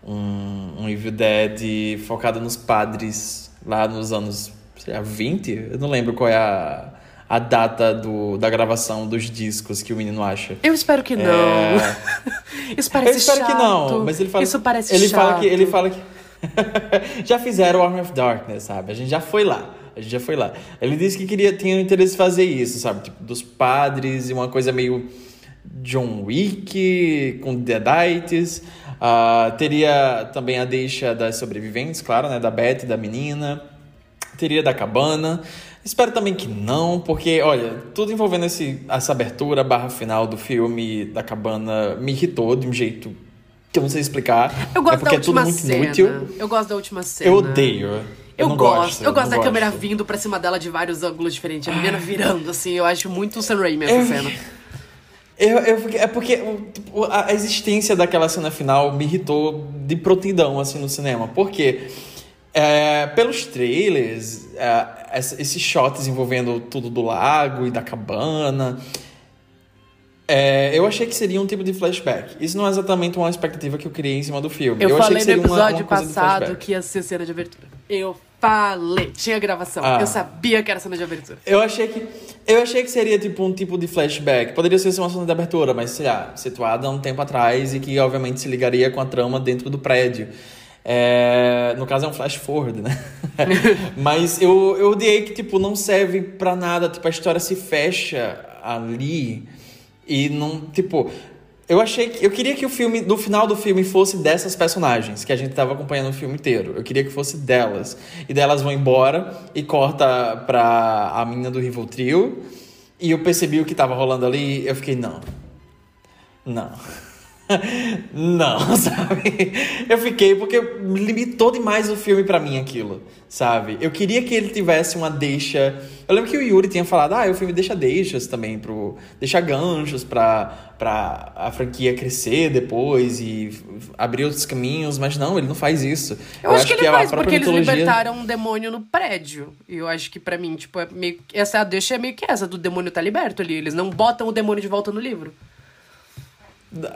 um, um Evil Dead focado nos padres lá nos anos sei lá, 20? Eu não lembro qual é a, a data do, da gravação dos discos que o menino acha. Eu espero que não. É... Isso parece Eu espero chato. que não, mas ele fala. Isso parece ele chato. Fala que, ele fala que. já fizeram Arm of Darkness, sabe? A gente já foi lá. A gente já foi lá. Ele disse que queria, tinha interesse em fazer isso, sabe? Tipo, dos padres e uma coisa meio John Wick com Deadites. Ah, teria também a deixa das sobreviventes, claro, né? Da Beth, da menina. Teria da cabana. Espero também que não, porque, olha, tudo envolvendo esse, essa abertura barra final do filme da cabana me irritou de um jeito que eu não sei explicar. Eu gosto é da última é tudo muito cena. inútil. Eu gosto da última cena. Eu odeio. Eu, Eu, não gosto. gosto. eu gosto da câmera vindo pra cima dela de vários ângulos diferentes. A menina virando, assim. Eu acho muito Sam Raimi essa Eu- cena. Eu, eu, é porque tipo, a existência daquela cena final me irritou de prontidão assim no cinema. Porque é, pelos trailers, é, esses shots envolvendo tudo do lago e da cabana, é, eu achei que seria um tipo de flashback. Isso não é exatamente uma expectativa que eu criei em cima do filme. Eu, achei falei que no seria uma- episódio uma de passado que ia ser cena de abertura. Eu falei. Tinha gravação. Ah. Eu sabia que era cena de abertura. Eu achei que eu achei que seria tipo um tipo de flashback. Poderia ser uma cena de abertura, mas sei lá, situada um tempo atrás e que obviamente se ligaria com a trama dentro do prédio. É, no caso é um flash forward, né? mas eu, eu odiei que tipo não serve pra nada, tipo a história se fecha ali e não, tipo, eu achei que eu queria que o filme, no final do filme fosse dessas personagens que a gente tava acompanhando o filme inteiro. Eu queria que fosse delas. E delas vão embora e corta pra a menina do Rivotril. E eu percebi o que tava rolando ali, eu fiquei não. Não. Não, sabe? Eu fiquei porque limitou demais o filme pra mim aquilo, sabe? Eu queria que ele tivesse uma deixa. Eu lembro que o Yuri tinha falado, ah, o filme deixa deixas também pro. deixa ganchos pra, pra a franquia crescer depois e abrir outros caminhos, mas não, ele não faz isso. Eu, acho, que ele a faz, própria porque eles mitologia- libertaram um demônio no prédio. E eu acho que pra mim, tipo, é meio... essa deixa é meio que essa, do demônio tá liberto ali. Eles não botam o demônio de volta no livro.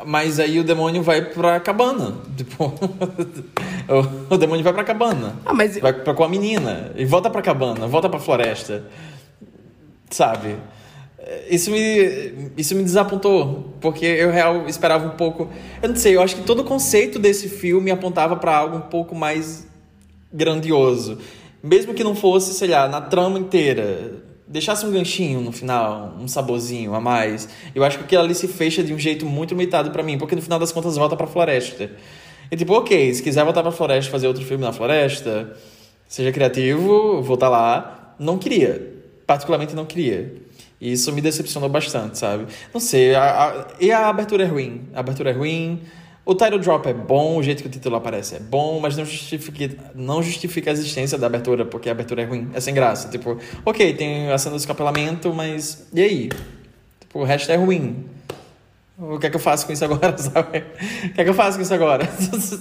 Mas aí o demônio vai pra cabana. Tipo, o, demônio vai pra cabana. Ah, mas Vai pra, com a menina. E volta pra cabana, volta pra floresta. Sabe? Isso me, isso me desapontou. Porque eu real esperava um pouco. Eu não sei, eu acho que todo o conceito desse filme apontava pra algo um pouco mais grandioso. Mesmo que não fosse, sei lá, na trama inteira. Deixasse um ganchinho no final, um saborzinho a mais. Eu acho que aquilo ali se fecha de um jeito muito limitado pra mim, porque no final das contas volta pra floresta. E tipo, ok, se quiser voltar pra floresta fazer outro filme na floresta, seja criativo, vou estar lá. Não queria. Particularmente não queria. E isso me decepcionou bastante, sabe? Não sei, a, a- e a abertura é ruim. A abertura é ruim. O title drop é bom, o jeito que o título aparece é bom, mas não justifica, não justifica a existência da abertura, porque a abertura é ruim. É sem graça. Tipo, ok, tem a cena do escapelamento, mas e aí? Tipo, o resto é ruim. O que é que eu faço com isso agora, sabe? O que é que eu faço com isso agora?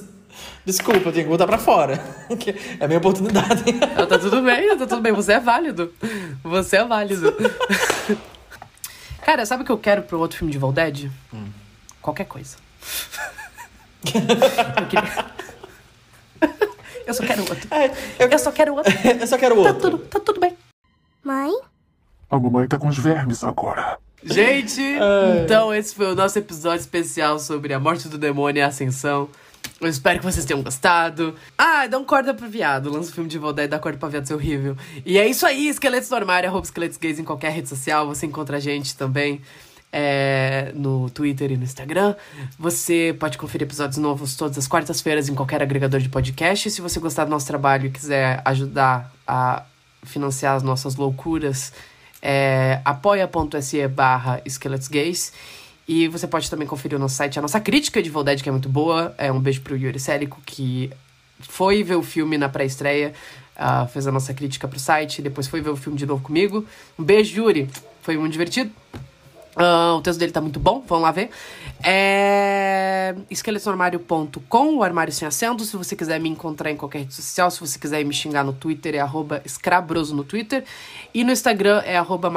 Desculpa, eu tenho que botar pra fora. É a minha oportunidade. Tá tudo bem, tá tudo bem. Você é válido. Você é válido. Cara, sabe o que eu quero pro outro filme de Voldad? Qualquer coisa. eu, queria... eu só quero outro. É, eu, Eu só quero outro. eu só quero Tá outro. tudo, tá tudo bem. Mãe? A mamãe tá com os vermes agora. Gente, então esse foi o nosso episódio especial sobre a morte do demônio e a ascensão. Eu espero que vocês tenham gostado. Ah, dá um corda pro viado. Lança o filme de Voldad e dá corda pra viado, ser horrível. E é isso aí, Esqueletos no Armário, arroba Esqueletos Gays em qualquer rede social. Você encontra a gente também é, no Twitter e no Instagram. Você pode conferir episódios novos todas as quartas-feiras em qualquer agregador de podcast. Se você gostar do nosso trabalho e quiser ajudar a financiar as nossas loucuras é apoia.se barra esqueletos E você pode também conferir no nosso site a nossa crítica de Evil Dead, que é muito boa. É um beijo pro Yuri Célico, que foi ver o filme na pré-estreia, uh, fez a nossa crítica pro site, depois foi ver o filme de novo comigo. Um beijo, Yuri. Foi muito divertido. Uh, o texto dele tá muito bom, vamos lá ver. É esqueletonormário.com, o armário sem acento. Se você quiser me encontrar em qualquer rede social, se você quiser me xingar no Twitter, é escrabroso no Twitter. E no Instagram é arroba.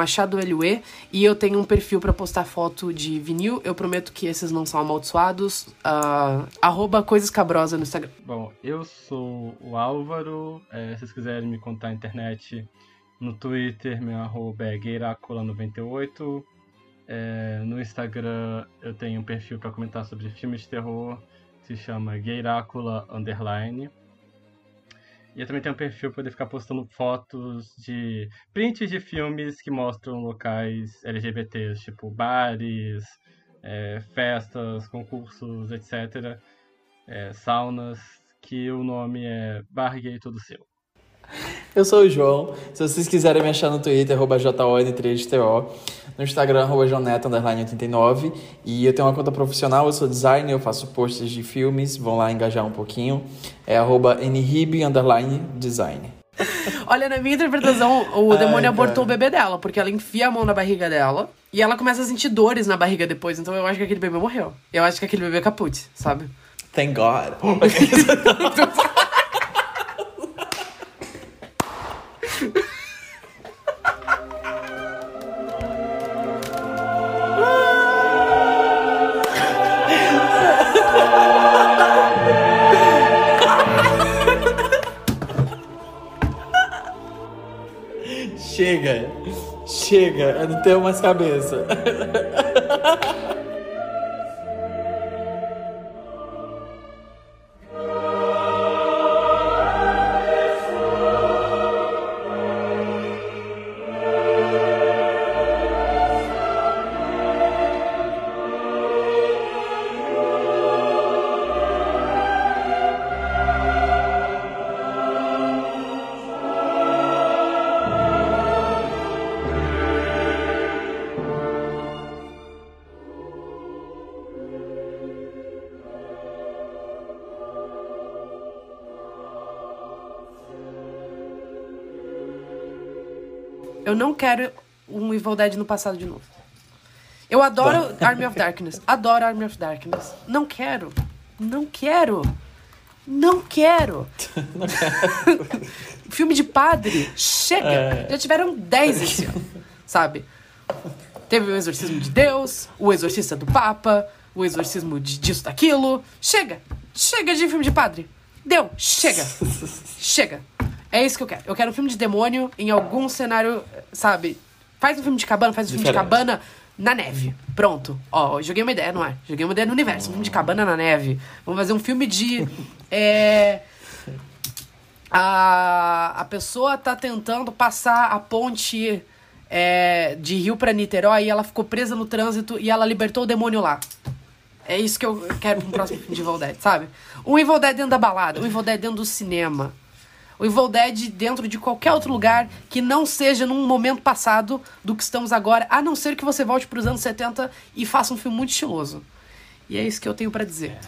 E eu tenho um perfil para postar foto de vinil. Eu prometo que esses não são amaldiçoados. Uh, arroba coisa escabrosa no Instagram. Bom, eu sou o Álvaro. É, se vocês quiserem me contar na internet, no Twitter, meu arroba é gueiracola98. É, no Instagram eu tenho um perfil para comentar sobre filmes de terror, se chama Gayrácula Underline. E eu também tenho um perfil para poder ficar postando fotos de prints de filmes que mostram locais LGBTs, tipo bares, é, festas, concursos, etc. É, saunas, que o nome é Bar Gay Todo Seu. Eu sou o João. Se vocês quiserem me achar no Twitter, arroba JON3TO. No Instagram, arroba Joneto89. E eu tenho uma conta profissional, eu sou designer, eu faço posts de filmes. Vão lá engajar um pouquinho. É arroba. Olha, na minha interpretação, o Ai, demônio abortou o bebê dela, porque ela enfia a mão na barriga dela e ela começa a sentir dores na barriga depois. Então eu acho que aquele bebê morreu. Eu acho que aquele bebê é caput, sabe? Thank God. chega, eu não tenho mais cabeça. quero um Evil Dead no passado de novo. Eu adoro Army of Darkness. Adoro Army of Darkness. Não quero. Não quero. Não quero. Não quero. Filme de padre. Chega. É... Já tiveram 10 esse ano. Sabe? Teve o Exorcismo de Deus, o Exorcista do Papa, o Exorcismo de disso, daquilo. Chega. Chega de filme de padre. Deu. Chega. Chega. É isso que eu quero. Eu quero um filme de demônio em algum cenário, sabe? Faz um filme de cabana, faz um Diferente. filme de cabana na neve. Pronto. Ó, joguei uma ideia, não é? Joguei uma ideia no universo. Um filme de cabana na neve. Vamos fazer um filme de. É. A, a pessoa tá tentando passar a ponte é, de Rio para Niterói e ela ficou presa no trânsito e ela libertou o demônio lá. É isso que eu quero pro próximo filme de Evil Dead, sabe? Um Evil Dead dentro da balada, um Evil Dead dentro do cinema o Evil Dead dentro de qualquer outro lugar que não seja num momento passado do que estamos agora, a não ser que você volte para os anos 70 e faça um filme muito estiloso. E é isso que eu tenho para dizer.